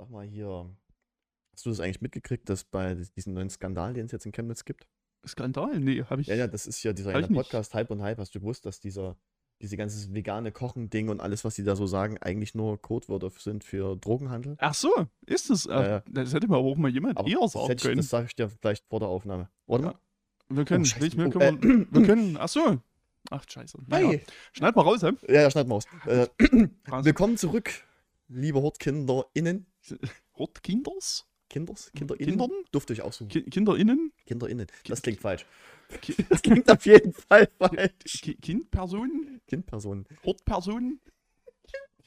Sag mal hier, hast du das eigentlich mitgekriegt, dass bei diesem neuen Skandal, den es jetzt in Chemnitz gibt? Skandal? Nee, habe ich. Ja, ja, das ist ja dieser. Podcast Hype und Hype. Hast du gewusst, dass dieser, diese ganze vegane Kochen-Ding und alles, was die da so sagen, eigentlich nur Codewörter sind für Drogenhandel? Ach so, ist es. Äh. Das hätte mir aber auch mal jemand Aber eher das, sagen können. das sage ich dir vielleicht vor der Aufnahme. Warte Ja. wir können, Oh, nicht mehr, Oh, können wir, können. Ach so. Ach, scheiße. Naja. Hey. Schneid mal raus, hä? Ja, ja, schneid mal aus. Äh, willkommen zurück, liebe HortkinderInnen. Hort Kinders? Kinders? KinderInnen? Kindern? Durft euch aussuchen. Ki KinderInnen? KinderInnen. Das klingt falsch. Ki Das klingt auf jeden Fall falsch. Ki Kindpersonen? Kindpersonen. Hortpersonen?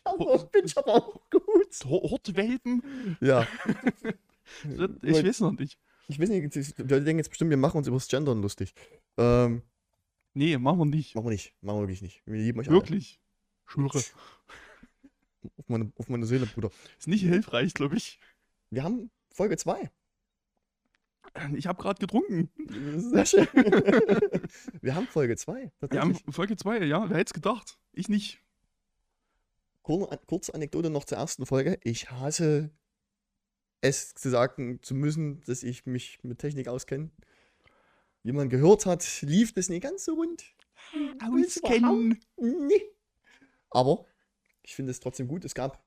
Das bin ich aber auch gut. Hor- Hortwelpen? Ja. Ich weiß noch nicht. Ich weiß nicht, die Leute denken jetzt bestimmt, wir machen uns über das Gendern lustig. Ähm, Nee, machen wir nicht. machen wir nicht. Machen wir wirklich nicht. Wir lieben euch alle. Wirklich. Schwöre. Auf meine, auf meine Seele, Bruder. Ist nicht hilfreich, glaube ich. Wir haben Folge 2. Ich habe gerade getrunken. Sehr schön. wir haben Folge 2. Wir haben Folge 2, ja. Wer hätte es gedacht? Ich nicht. Kurze, Anekdote noch zur ersten Folge. Ich hasse es zu sagen zu müssen, dass ich mich mit Technik auskenne. Wie man gehört hat, lief das nicht ganz so rund. Auskennen. Nee. Aber ich finde es trotzdem gut. Es gab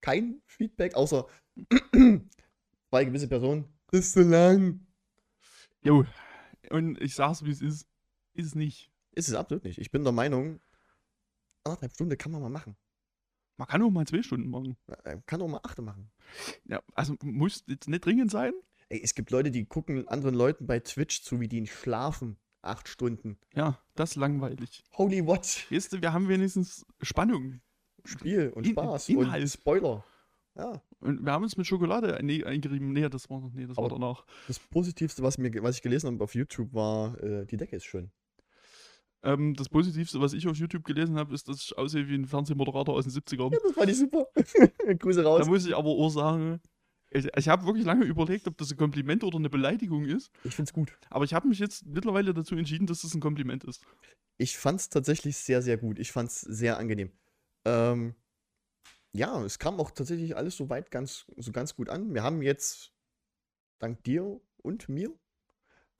kein Feedback, außer zwei gewisse Personen. Das ist so lang. Jo. Und ich sag's, wie es ist. Ist es nicht. Ist es absolut nicht. Ich bin der Meinung, anderthalb Stunden kann man mal machen. Man kann auch mal zwei Stunden machen. Äh, Kann auch mal achte machen. Ja, also muss jetzt nicht dringend sein. Ey, es gibt Leute, die gucken anderen Leuten bei Twitch zu, wie die schlafen. Acht Stunden. Ja, das ist langweilig. Holy what? Weißt du, wir haben wenigstens Spannung. Spiel und In- Spaß Inhalt. und Spoiler. Ja, Und wir haben uns mit Schokolade ein- eingerieben. Nee, das war, nee, das war Aber- danach. das Positivste, was, mir, was ich gelesen habe auf YouTube, war, äh, die Decke ist schön. Ähm, das Positivste, was ich auf YouTube gelesen habe, ist, dass ich aussehe wie ein Fernsehmoderator aus den 70ern. Ja, das fand ich super. Grüße raus. Da muss ich aber auch sagen, ich, ich habe wirklich lange überlegt, ob das ein Kompliment oder eine Beleidigung ist. Ich find's gut. Aber ich habe mich jetzt mittlerweile dazu entschieden, dass das ein Kompliment ist. Ich fand's tatsächlich sehr, sehr gut. Ich fand's sehr angenehm. Ähm, ja, es kam auch tatsächlich alles soweit ganz, so ganz gut an. Wir haben jetzt, dank dir und mir,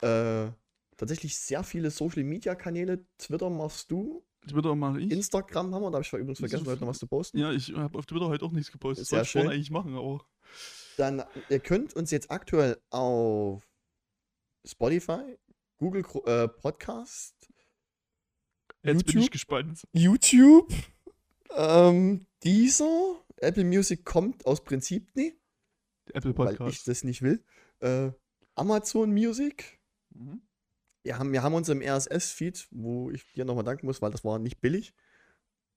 äh, tatsächlich sehr viele Social Media Kanäle. Twitter machst du, Twitter mache ich. Instagram haben wir, da habe ich übrigens Das vergessen, so heute noch was zu posten. ja, ich habe auf Twitter heute auch nichts gepostet. Das Sehr ich vorhin schön. eigentlich machen, aber Dann, ihr könnt uns jetzt aktuell auf Spotify, Google äh, Podcast, jetzt bin YouTube? ich gespannt. YouTube, ähm, dieser, Apple Music kommt aus Prinzip nie, Apple weil ich Podcast. das nicht will. Äh, Amazon Music. Mhm. Wir haben, wir haben uns im RSS-Feed, wo ich dir nochmal danken muss, weil das war nicht billig.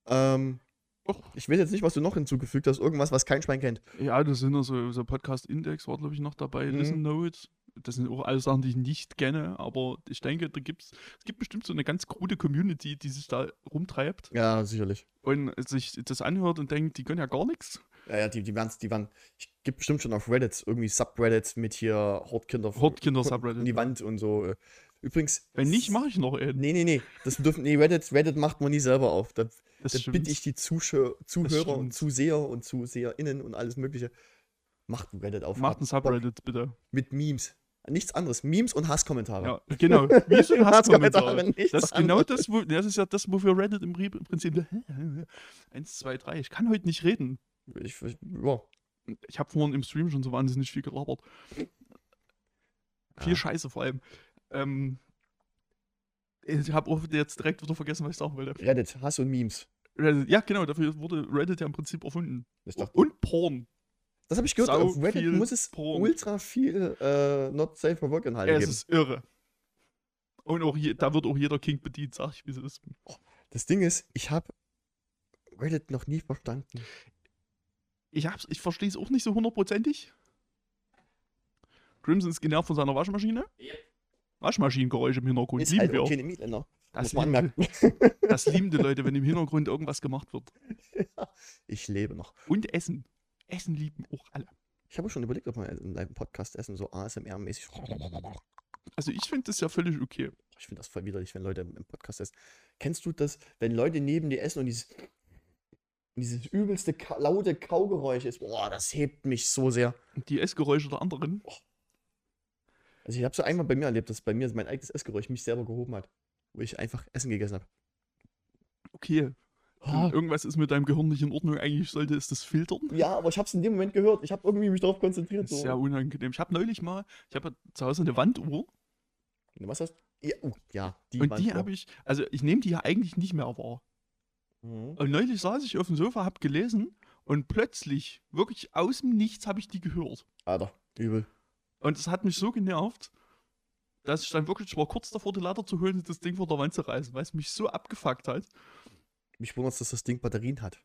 Ähm, Och. ich weiß jetzt nicht, was du noch hinzugefügt hast. Irgendwas, was kein Schwein kennt. Ja, das sind also so Podcast Index war glaube ich noch dabei, Mhm. Listen Notes. Das sind auch alles Sachen, die ich nicht kenne, aber ich denke, da gibt's es gibt bestimmt so eine ganz krude Community, die sich da rumtreibt Ja, sicherlich. und sich das anhört und denkt, die können ja gar nichts. Ja, ja, die, die waren, die waren, ich gibt bestimmt schon auf Reddit irgendwie Subreddits mit hier Hortkinder Hortkinder in die Subreddit. Wand und so. Übrigens. Wenn nicht, mache ich noch einen. Nee, nee, nee. Das dürfen, nee, Reddit, Reddit macht man nie selber auf. Da, das da bitte ich die Zuschauer, Zuhörer und. Zuseher und ZuseherInnen und alles Mögliche. Macht ein Reddit auf. Macht ein Bock Subreddit, bitte. Mit Memes. Nichts anderes. Memes und Hasskommentare. Ja, genau. So ein Hasskommentare. Hasskommentare, Das ist genau das, wo, das ist ja das, wofür Reddit im Pri- im Prinzip. Eins, zwei, drei. Ich kann heute nicht reden. Ich, ich, ja. Ich habe vorhin im Stream schon so wahnsinnig viel gelabert. Viel Ja. Scheiße vor allem. Ähm, ich habe auch jetzt direkt wieder vergessen, was ich sagen wollte. Reddit, Hass und Memes. Reddit, ja, genau, dafür wurde Reddit ja im Prinzip erfunden. Und Porn. Das habe ich gehört. sau Auf Reddit muss es Porn. ultra viel äh, Not Safe for Work Inhalte Es geben. ist irre. Und auch je, da wird auch jeder King bedient, sag ich, wie es ist. Das Ding ist, ich habe Reddit noch nie verstanden. Ich, hab's- ich verstehe es auch nicht so hundertprozentig. Crimson ist genervt von seiner Waschmaschine. Waschmaschinengeräusche im Hintergrund. Ist lieben halt wir. auch keine Mietländer. Das, muss man lieben, das lieben die Leute, wenn im Hintergrund irgendwas gemacht wird. ich lebe noch. Und Essen. Essen lieben auch alle. Ich habe schon überlegt, ob wir in einem Podcast essen, so ASMR-mäßig. Also ich finde das ja völlig okay. Ich finde das voll widerlich, wenn Leute im Podcast essen. Kennst du das, wenn Leute neben dir essen und dieses Dieses übelste laute Kaugeräusch ist, boah, das hebt mich so sehr. Die Essgeräusche der anderen. Also ich habe so einmal bei mir erlebt, dass bei mir mein eigenes Essgeräusch mich selber gehoben hat. Wo ich einfach Essen gegessen habe. Okay. Ah. Irgendwas ist mit deinem Gehirn nicht in Ordnung. Eigentlich sollte es das filtern. Ja, aber ich habe es in dem Moment gehört. Ich habe irgendwie mich darauf konzentriert. So. sehr unangenehm. Ich habe neulich mal, ich habe ja zu Hause eine Wanduhr Was hast du? Ja, oh, ja die und waren die habe ich, also ich nehme die ja eigentlich nicht mehr wahr. Mhm. Und neulich saß ich auf dem Sofa, habe gelesen und plötzlich, wirklich aus dem Nichts, habe ich die gehört. Alter, übel. Und es hat mich so genervt, dass ich dann wirklich, ich war kurz davor, die Leiter zu holen und das Ding vor der Wand zu reißen, weil es mich so abgefuckt hat. Mich wundert dass das Ding Batterien hat.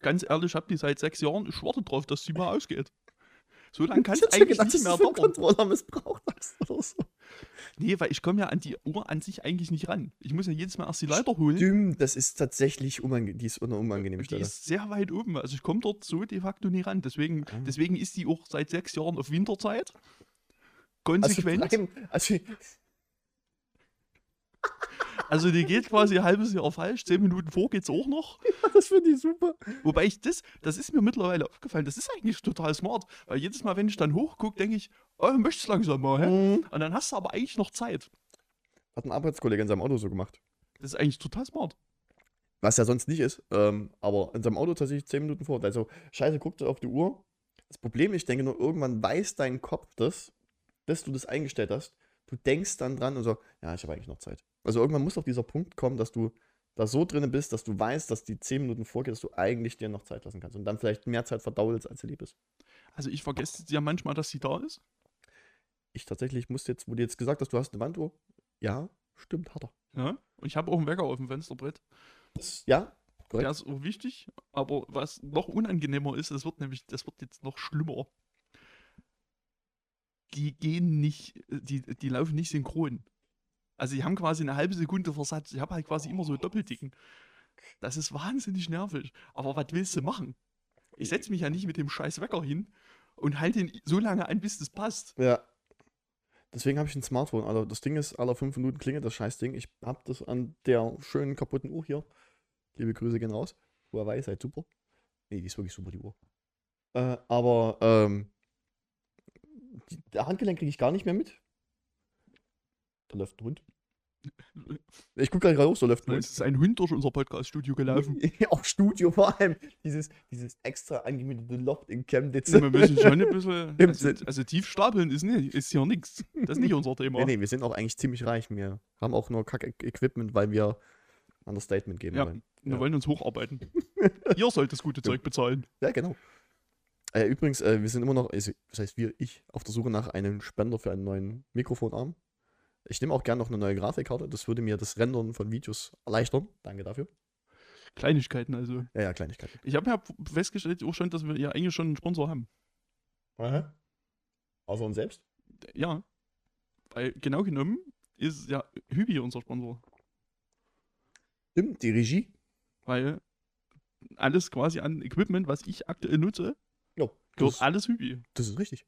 Ganz ehrlich, ich habe die seit sechs Jahren, ich warte drauf, dass sie mal ausgeht. So lange kann Ich es eigentlich gedacht, nicht mehr dauern. Controller missbraucht hast oder so. Nee, weil ich komme ja an die Uhr an sich eigentlich nicht ran. Ich muss ja jedes Mal erst die Leiter holen. Stimmt, das ist tatsächlich unange die ist eine unangenehme Die Stelle. ist sehr weit oben. Also ich komme dort so de facto nie ran. Deswegen, Ah. deswegen ist die auch seit sechs Jahren auf Winterzeit. also, Konsequent. Prime- also, Also die geht quasi ein halbes Jahr falsch. Zehn Minuten vor geht's auch noch. das finde ich super. Wobei ich das, das ist mir mittlerweile aufgefallen. Das ist eigentlich total smart. Weil jedes Mal, wenn ich dann hochgucke, denke ich, oh, möchtest langsam mal, hä? Mhm. Und dann hast du aber eigentlich noch Zeit. Hat ein Arbeitskollege in seinem Auto so gemacht. Das ist eigentlich total smart. Was ja sonst nicht ist, ähm, aber in seinem Auto tatsächlich 10 Minuten vor. Also, scheiße, guckt auf die Uhr. Das Problem, ich denke nur, irgendwann weiß dein Kopf das, dass du das eingestellt hast. Du denkst dann dran und so, ja, ich habe eigentlich noch Zeit. Also irgendwann muss doch dieser Punkt kommen, dass du da so drin bist, dass du weißt, dass die 10 Minuten vorgeht, dass du eigentlich dir noch Zeit lassen kannst und dann vielleicht mehr Zeit verdaudelst, als dir lieb ist. Also ich vergesse ja manchmal, dass sie da ist. Ich tatsächlich musste jetzt, wo du jetzt gesagt hast, du hast eine Wanduhr. Ja, stimmt, hat er. Ja? Und ich habe auch einen Wecker auf dem Fensterbrett. Das, ja, Der korrekt. ist auch wichtig. Aber was noch unangenehmer ist, das wird nämlich, das wird jetzt noch schlimmer. Die gehen nicht, die, die laufen nicht synchron. Also die haben quasi eine halbe Sekunde Versatz. Ich habe halt quasi immer so Doppeldicken. Das ist wahnsinnig nervig. Aber was willst du machen? Ich setze mich ja nicht mit dem scheiß Wecker hin und halte ihn so lange an, bis das passt. Ja. Deswegen habe ich ein Smartphone. Also das Ding ist, alle fünf Minuten klingelt das Scheißding. Ich habe das an der schönen kaputten Uhr hier. Liebe Grüße gehen raus. Huawei, seid super. Nee, die ist wirklich super, die Uhr. Äh, aber ähm, die, der Handgelenk kriege ich gar nicht mehr mit. Da läuft ein Hund. Ich gucke gerade hoch, so läuft ein Es Hund. ist ein Hund durch unser Podcast-Studio gelaufen. Auch Studio vor allem. Dieses, dieses extra angemietete Loft in Chemnitz. Wir müssen schon ein bisschen. Also, also tief stapeln ist, nicht, ist hier nichts. Das ist nicht unser Thema. Nee, nee, wir sind auch eigentlich ziemlich reich. Wir haben auch nur Kack-Equipment, weil wir ein Understatement geben Ja. wollen. Wir Ja. wollen uns hocharbeiten. Ihr sollt das gute Zeug bezahlen. Ja, genau. Äh, übrigens, äh, wir sind immer noch, also, das heißt wir, ich, auf der Suche nach einem Spender für einen neuen Mikrofonarm. Ich nehme auch gerne noch eine neue Grafikkarte. Das würde mir das Rendern von Videos erleichtern. Danke dafür. Kleinigkeiten also. Ja, ja, Kleinigkeiten. Ich habe ja festgestellt auch schon, dass wir ja eigentlich schon einen Sponsor haben. Aha. Außer uns selbst? Ja. Weil genau genommen ist ja Hübi unser Sponsor. Stimmt, die Regie. Weil alles quasi an Equipment, was ich aktuell nutze, Ja, gehört das, alles Hübi. das ist richtig.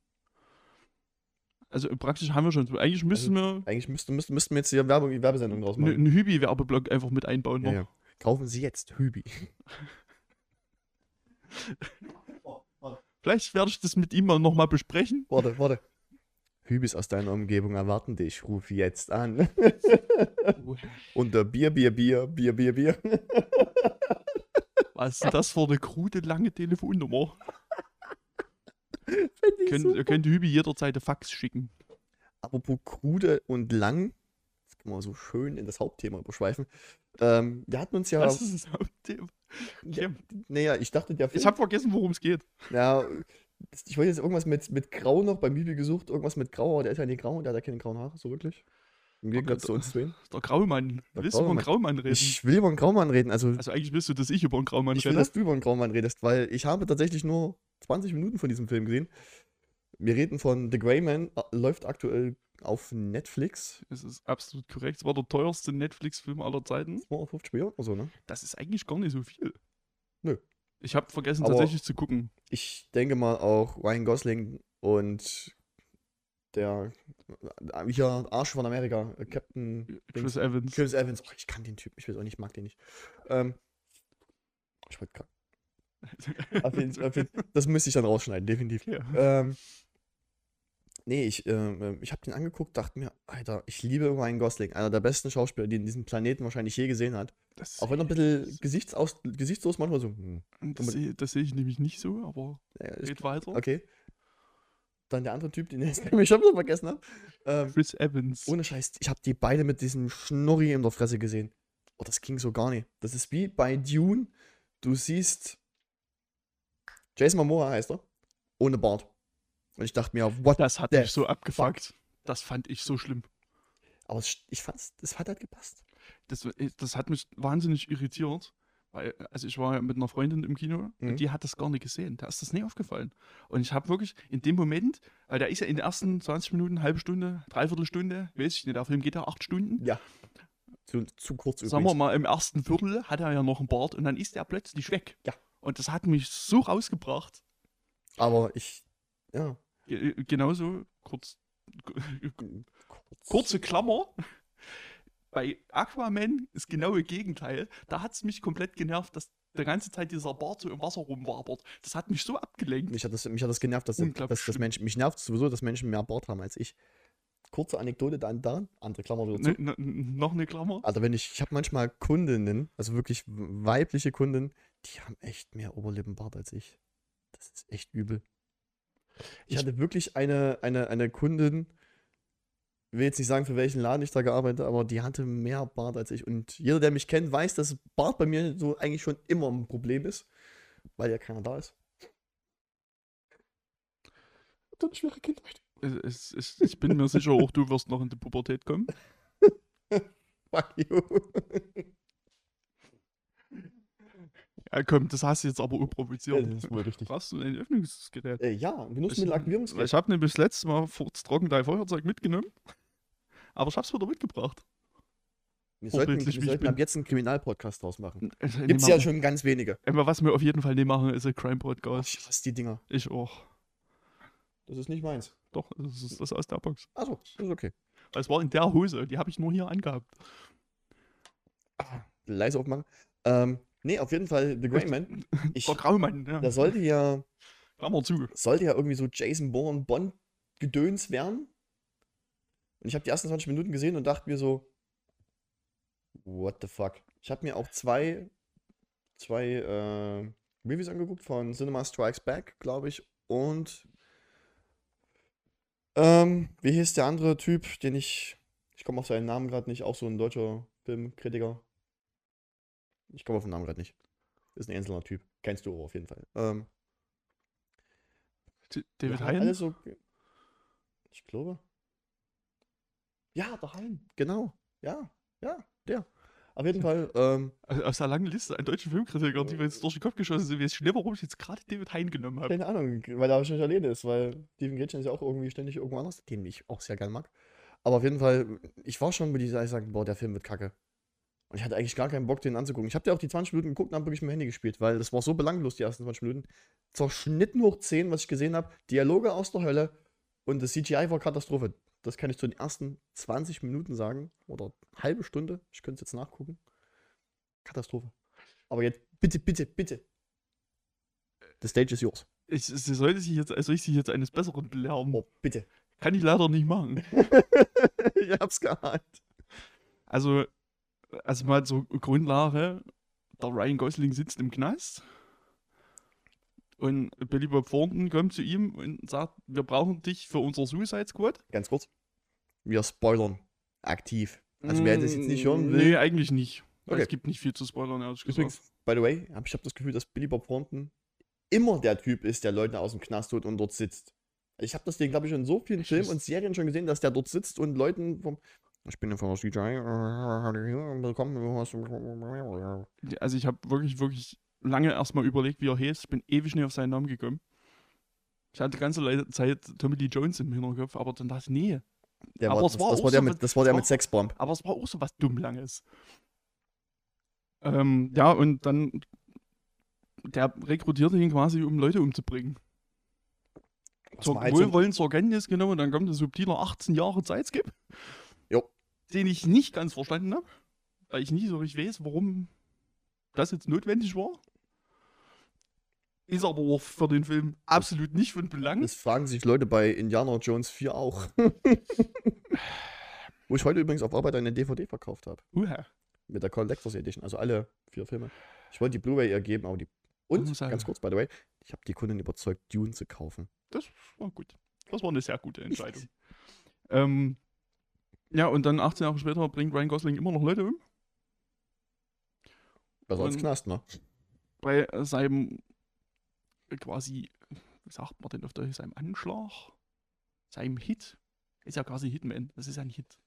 Also praktisch haben wir schon. Eigentlich müssen wir Eigentlich müssten, müssten, müssten wir jetzt hier Werbung, Werbesendung draus machen. einen Hübi-Werbeblock einfach mit einbauen. Ja, ja. Kaufen Sie jetzt Hübi. Vielleicht werde ich das mit ihm mal nochmal besprechen. Warte, warte. Hübis aus deiner Umgebung erwarten dich. Ruf jetzt an. Unter Bier, Bier, Bier, Bier, Bier, Bier. Was ist denn das für eine krude lange Telefonnummer? Könnt, könnt Hübi jederzeit eine Fax schicken. Apropos krude und lang. Das können wir so schön in das Hauptthema überschweifen. Ähm, wir hatten uns ja. Das ist das Hauptthema. ja naja, ich dachte, der Film. Ich habe vergessen, worum es geht. ja, ich wollte jetzt irgendwas mit, mit Grau noch beim Bibi gesucht. Irgendwas mit Grau, aber der ist ja nicht grau und der hat ja keine grauen Haare, so wirklich. Im Gegensatz zu uns zwei. Der Graumann. Der willst du über einen Graumann. Graumann reden? Ich will über einen Graumann reden. Also, also eigentlich willst du, dass ich über einen Graumann ich will, rede. dass du über einen Graumann redest, weil ich habe tatsächlich nur 20 Minuten von diesem Film gesehen. Wir reden von The Grey Man, läuft aktuell auf Netflix. Das ist absolut korrekt. Es war der teuerste Netflix-Film aller Zeiten. 250 Millionen oder so, ne? Das ist eigentlich gar nicht so viel. Nö. Ich habe vergessen, Aber- tatsächlich zu gucken. Ich denke mal auch Ryan Gosling und der äh, hier Arsch von Amerika, äh, Captain Chris Dings, Evans. Chris Evans. Oh, ich kann den Typ, ich weiß auch nicht, ich mag den nicht. Ähm, Ich wollte gerade. Das müsste ich dann rausschneiden, definitiv. Ja. Ähm, nee, ich, ähm, ich habe den angeguckt, dachte mir, Alter, ich liebe Ryan Gosling, einer der besten Schauspieler, den diesen Planeten wahrscheinlich je gesehen hat. Das, Auch wenn er ein bisschen gesichtslos manchmal so. Hm, das, sehe- das sehe ich nämlich nicht so, aber ja, geht weiter. okay. Dann der andere Typ, den ich schon wieder vergessen habe. Ähm, Chris Evans. ohne Scheiß, ich habe die beide mit diesem Schnurri in der Fresse gesehen. Oh, das ging so gar nicht. Das ist wie bei Dune. Du siehst. Jason Momoa heißt er. Ohne Bart. Und ich dachte mir, what? das hat mich so abgefuckt. Das fand ich so schlimm. Aber ich fand's, das hat halt gepasst. Das, das hat mich wahnsinnig irritiert. Weil, also ich war ja mit einer Freundin im Kino Mhm. und die hat das gar nicht gesehen. Da ist das nie aufgefallen. Und ich habe wirklich in dem Moment, weil der ist ja in den ersten 20 Minuten, halbe Stunde, dreiviertel Stunde, weiß ich nicht, der Film geht ja acht Stunden. Ja. Zu, zu kurz Sagen wir übrigens. mal, im ersten Viertel hat er ja noch einen Bart und dann ist er plötzlich weg. Ja. Und das hat mich so rausgebracht. Aber ich. Ja. Ge- Genauso, kurz, kurze Klammer. Bei Aquaman ist genau das Gegenteil. Da hat es mich komplett genervt, dass der ganze Zeit dieser Bart so im Wasser rumwabert. Das hat mich so abgelenkt. Mich hat das, mich hat das genervt, dass, dass, dass. Menschen. Mich nervt sowieso, dass Menschen mehr Bart haben als ich. Kurze Anekdote dann daran. Andere Klammer wieder zu. Ne, ne, noch eine Klammer. Also wenn ich, ich habe manchmal Kundinnen, also wirklich weibliche Kunden, die haben echt mehr Oberlippenbart als ich. Das ist echt übel. Ich, Ich- hatte wirklich eine, eine, eine Kundin, will jetzt nicht sagen, für welchen Laden ich da gearbeitet habe, aber die hatte mehr Bart als ich. Und jeder, der mich kennt, weiß, dass Bart bei mir so eigentlich schon immer ein Problem ist, weil ja keiner da ist. Dann schwere Kindheit. Es, es, ich bin mir sicher, auch du wirst noch in die Pubertät kommen. Fuck you. Ja, komm, das hast du jetzt aber Ja, unprovoziert. das ist wohl richtig. Brauchst du ein Öffnungsgerät? Äh, ja, Genussmittelaktivierungsgerät. Ich habe nämlich das letzte Mal furztrocken dein Feuerzeug mitgenommen. Aber ich hab's wieder mitgebracht. Wir sollten, wir ich sollten ab jetzt einen Kriminalpodcast draus machen. Also, Gibt's nee, ja schon ganz wenige. Aber was wir auf jeden Fall nicht machen, ist ein Crime Oh, Podcast. ich hasse die Dinger. Ich auch. Das ist nicht meins. Doch, das ist das aus der Box. Achso, das ist okay. Es war in der Hose, die habe ich nur hier angehabt. Leise aufmachen. Ähm, nee, auf jeden Fall The Grey Man. Ich, Der Graumann, ja. da sollte ja, Klammer zu. sollte ja irgendwie so Jason Bourne Bond Gedöns werden. Und ich habe die ersten 20 Minuten gesehen und dachte mir so, what the fuck. Ich habe mir auch zwei, zwei äh, Reviews angeguckt von Cinema Strikes Back, glaube ich, und ähm, wie hieß der andere Typ, den ich, ich komme auf seinen Namen gerade nicht, auch so ein deutscher Filmkritiker. Ich komme auf den Namen gerade nicht. Ist ein einzelner Typ. Kennst du aber auf jeden Fall. Ähm, David haben Hein? so, ich glaube. Ja, der Hein. Genau. Ja, ja, der. Auf jeden Fall, ähm, aus der langen Liste an deutschen Filmkritikern, die mir jetzt durch den Kopf geschossen sind, weiß ich nicht, warum ich jetzt gerade David Hein genommen habe. keine Ahnung, weil er wahrscheinlich alleine ist, weil Steven Gätchen ist ja auch irgendwie ständig irgendwo anders, den ich auch sehr gern mag. Aber auf jeden Fall, ich war schon bei dieser, ich sage, boah, der Film wird kacke. Und ich hatte eigentlich gar keinen Bock, den anzugucken. Ich habe ja auch die 20 Minuten geguckt und habe wirklich dem Handy gespielt, weil das war so belanglos, die ersten 20 Minuten. Zerschnitten hoch 10, was ich gesehen habe. Dialoge aus der Hölle und das CGI war Katastrophe. Das kann ich zu den ersten 20 Minuten sagen. Oder halbe Stunde. Ich könnte es jetzt nachgucken. Katastrophe. Aber jetzt, bitte, bitte, bitte. The stage is yours. Ich, sie sollte sich jetzt, also ich sich jetzt eines Besseren belehren. Oh, bitte. Kann ich leider nicht machen. ich hab's geahnt. Also, also mal so Grundlage, der Ryan Gosling sitzt im Knast und Billy Bob Thornton kommt zu ihm und sagt, wir brauchen dich für unser Suicide Squad. Ganz kurz. Wir spoilern. Aktiv. Also wer das jetzt nicht hören will. Nee, eigentlich nicht. Weil Okay. Es gibt nicht viel zu spoilern, ehrlich gesagt. Übrigens, by the way, hab, ich habe das Gefühl, dass Billy Bob Thornton immer der Typ ist, der Leute aus dem Knast holt und dort sitzt. Ich habe das Ding, glaube ich, in so vielen Filmen und Serien schon gesehen, dass der dort sitzt und Leuten vom. Ich bin von CGI. Willkommen. Also ich habe wirklich, wirklich lange erstmal überlegt, wie er heißt. Ich bin ewig nicht auf seinen Namen gekommen. Ich hatte die ganze Zeit Tommy Lee Jones im Hinterkopf, aber dann dachte ich, nee. Der Aber war, es das, war das auch war der so mit, was- das war der mit Sexbomb. Aber es war auch so was Dummlanges. Ähm, ja, und dann, der rekrutierte ihn quasi, um Leute umzubringen. Zur so- Wohlwollen zur Kenntnis genommen, und dann kommt ein subtiler 18 Jahre Zeitskip. Jo. Den ich nicht ganz verstanden habe, weil ich nicht so richtig weiß, warum das jetzt notwendig war. Ist aber auch für den Film absolut nicht von Belang. Das fragen sich Leute bei Indiana Jones 4 auch. Wo ich heute übrigens auf Arbeit eine DVD verkauft habe. Uha. Mit der Collectors Edition. Also alle vier Filme. Ich wollte die Blu-ray ihr geben, aber die. Und, ganz kurz, by the way, ich habe die Kunden überzeugt, Dune zu kaufen. Das war gut. Das war eine sehr gute Entscheidung. ähm, ja, und dann 18 Jahre später bringt Ryan Gosling immer noch Leute um. Besser als Knast, ne? Bei seinem quasi, wie sagt man denn auf Deutsch, seinem Anschlag, seinem Hit. Ist ja quasi Hitman. Das ist ja ein Hit.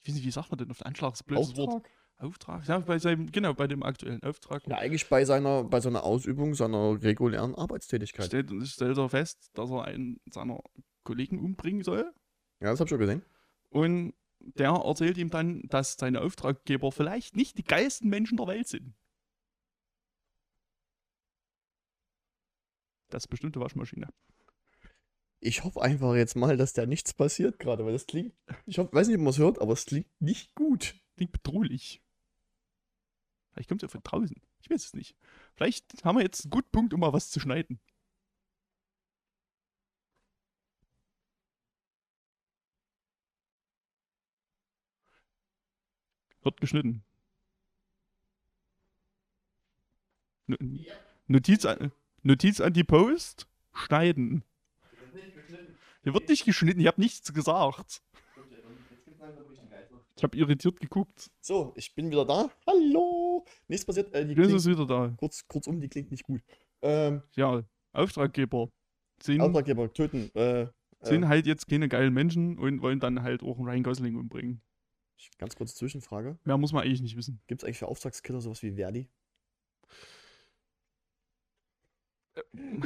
Ich weiß nicht, wie sagt man denn auf den Anschlag? Das blödes Wort. Auftrag? Auftrag? Ja, bei seinem, genau, bei dem aktuellen Auftrag. Ja, eigentlich bei seiner, bei seiner Ausübung seiner regulären Arbeitstätigkeit. Stellt, stellt er fest, dass er einen seiner Kollegen umbringen soll. Ja, das hab ich schon gesehen. Und der erzählt ihm dann, dass seine Auftraggeber vielleicht nicht die geilsten Menschen der Welt sind. Das ist bestimmt eine Waschmaschine. Ich hoffe einfach jetzt mal, dass da nichts passiert gerade, weil das klingt. Ich hoffe, weiß nicht, ob man es hört, aber es klingt nicht gut. Klingt bedrohlich. Vielleicht kommt es ja von draußen. Ich weiß es nicht. Vielleicht haben wir jetzt einen guten Punkt, um mal was zu schneiden. Wird geschnitten. No- Notiz an, Notiz an die Post. Schneiden. Hier wird nicht geschnitten, ich habe nichts gesagt. Ich habe irritiert geguckt. So, ich bin wieder da. Hallo. Nichts passiert. Äh, die klingt, ist wieder da. kurz, kurzum, die klingt nicht gut. Ähm, Ja, Auftraggeber sind, Auftraggeber töten. Äh, sind äh, halt jetzt keine geilen Menschen und wollen dann halt auch einen Ryan Gosling umbringen. Ganz kurze Zwischenfrage. Mehr muss man eigentlich nicht wissen. Gibt es eigentlich für Auftragskiller sowas wie Verdi?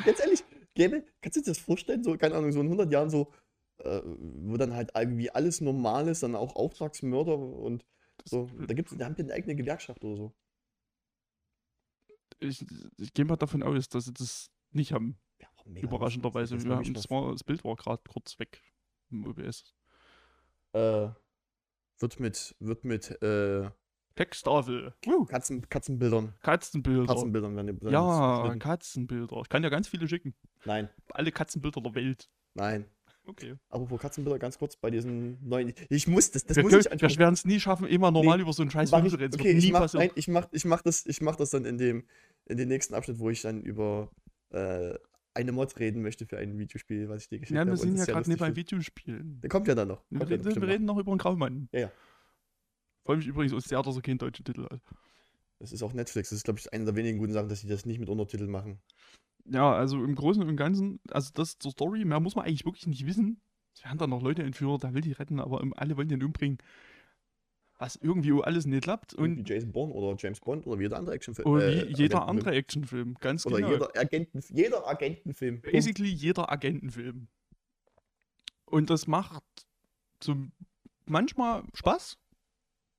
Ganz ehrlich, gäbe, kannst du dir das vorstellen? So, keine Ahnung, so in 100 Jahren so, äh, wo dann halt irgendwie alles normal ist, dann auch Auftragsmörder und so. Da gibt's, da haben die eine eigene Gewerkschaft oder so. Ich, ich gehe mal davon aus, dass sie das nicht haben. Ja, Überraschenderweise. Wir Das das, das Bild war gerade kurz weg im OBS. Äh, wird mit, wird mit äh, Texttafel. Uh, Katzen, Katzenbildern. Katzenbilder. Katzenbildern werden die- werden ja, geschnitten. Katzenbilder. Ich kann ja ganz viele schicken. Nein, Alle Katzenbilder der Welt. nein. Okay. Apropos Katzenbilder, ganz kurz bei diesen neuen. Ich muss das, das wir muss können, ich wir ansprechen. werden es nie schaffen, immer normal über so einen scheiß Film zu reden. Okay, ich nie mach, nein, ich mach, ich mach das, ich mach das dann in dem, in den nächsten Abschnitt, wo ich dann über äh, eine Mod reden möchte für ein Videospiel, was ich dir geschickt Ja, habe. wir und sind ja gerade nicht bei. Videospielen. Der kommt ja dann noch. Wir, ja wir noch. reden noch über einen Graumann. Ja, ja. Freue mich übrigens auch sehr, dass er keinen deutschen Titel hat. Das ist auch Netflix. Das ist, glaube ich, eine der wenigen guten Sachen, dass sie das nicht mit Untertiteln machen. Ja, also im Großen und Ganzen, also das zur Story, mehr muss man eigentlich wirklich nicht wissen. Es werden dann noch Leute entführt, der will die retten, aber alle wollen den umbringen. Was irgendwie alles nicht klappt Und wie Jason Bourne oder James Bond oder wie jeder andere Actionfilm. äh, wie jeder Agentenfilm. andere Actionfilm, ganz Oder genau. jeder, Agenten, jeder Agentenfilm. Basically jeder Agentenfilm. Und das macht so manchmal Spaß.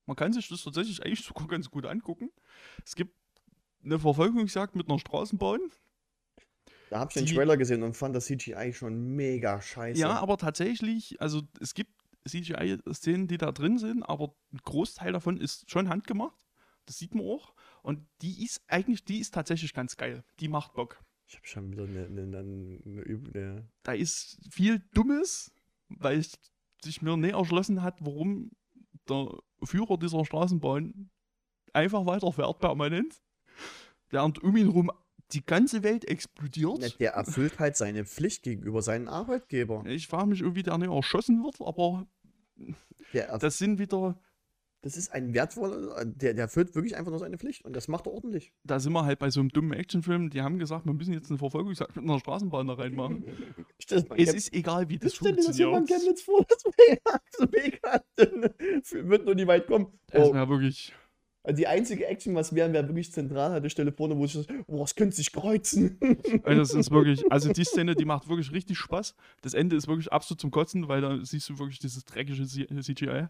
Man kann sich das tatsächlich eigentlich sogar ganz gut angucken. Es gibt eine Verfolgungsjagd mit einer Straßenbahn. Da habe ich den die- Trailer gesehen und fand das CGI schon mega scheiße. Ja, aber tatsächlich, also es gibt CGI-Szenen, die da drin sind, aber ein Großteil davon ist schon handgemacht. Das sieht man auch. Und die ist eigentlich, die ist tatsächlich ganz geil. Die macht Bock. Ich habe schon wieder eine, eine, eine, eine, Da ist viel Dummes, weil es sich mir nicht erschlossen hat, warum der Führer dieser Straßenbahn einfach weiterfährt permanent, während um ihn rum die ganze Welt explodiert. Na, Der erfüllt halt seine Pflicht gegenüber seinen Arbeitgeber. Ich frage mich irgendwie, der nicht erschossen wird, aber Der, erf- das sind wieder das ist ein wertvoller, der, der erfüllt wirklich einfach nur seine Pflicht und das macht er ordentlich. da sind wir halt bei so einem dummen Actionfilm, die haben gesagt, wir müssen jetzt eine Verfolgungsjagd mit einer Straßenbahn da reinmachen. Es ist egal, wie das stell dir das funktioniert. Chemnitz vor, das wäre so mega. Wird nur nie weit kommen. Es Oh, wäre wirklich. Also die einzige Action, was wären, wäre wirklich Zentralhaltestelle vorne, wo ich das, oh, es könnte sich kreuzen. Also das ist wirklich, also die Szene, die macht wirklich richtig Spaß. Das Ende ist wirklich absolut zum Kotzen, weil da siehst du wirklich dieses dreckige CGI.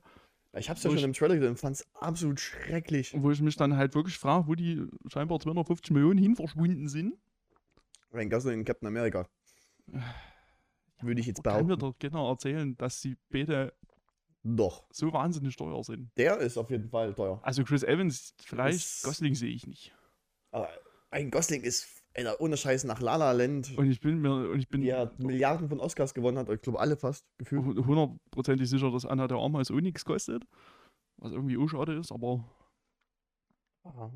Ich hab's ja schon ich- im Trailer gesehen und fand's absolut schrecklich. Wo ich mich dann halt wirklich frage, wo die scheinbar 250 Millionen hin verschwunden sind. Ryan Gosling in Captain America. Würde ich jetzt Kann mir behaupten. doch genau erzählen, dass die beide Doch. so wahnsinnig teuer sind. Der ist auf jeden Fall teuer. Also Chris Evans, vielleicht, Ist- Gosling sehe ich nicht. Aber Ryan Gosling ist Alter, ohne Scheiß nach La La Land, Und ich bin mir, und ich bin ja Milliarden von Oscars gewonnen hat, ich glaube alle fast, gefühlt. hundertprozentig sicher, dass Anna der Armas auch nichts kostet. Was irgendwie auch schade ist, aber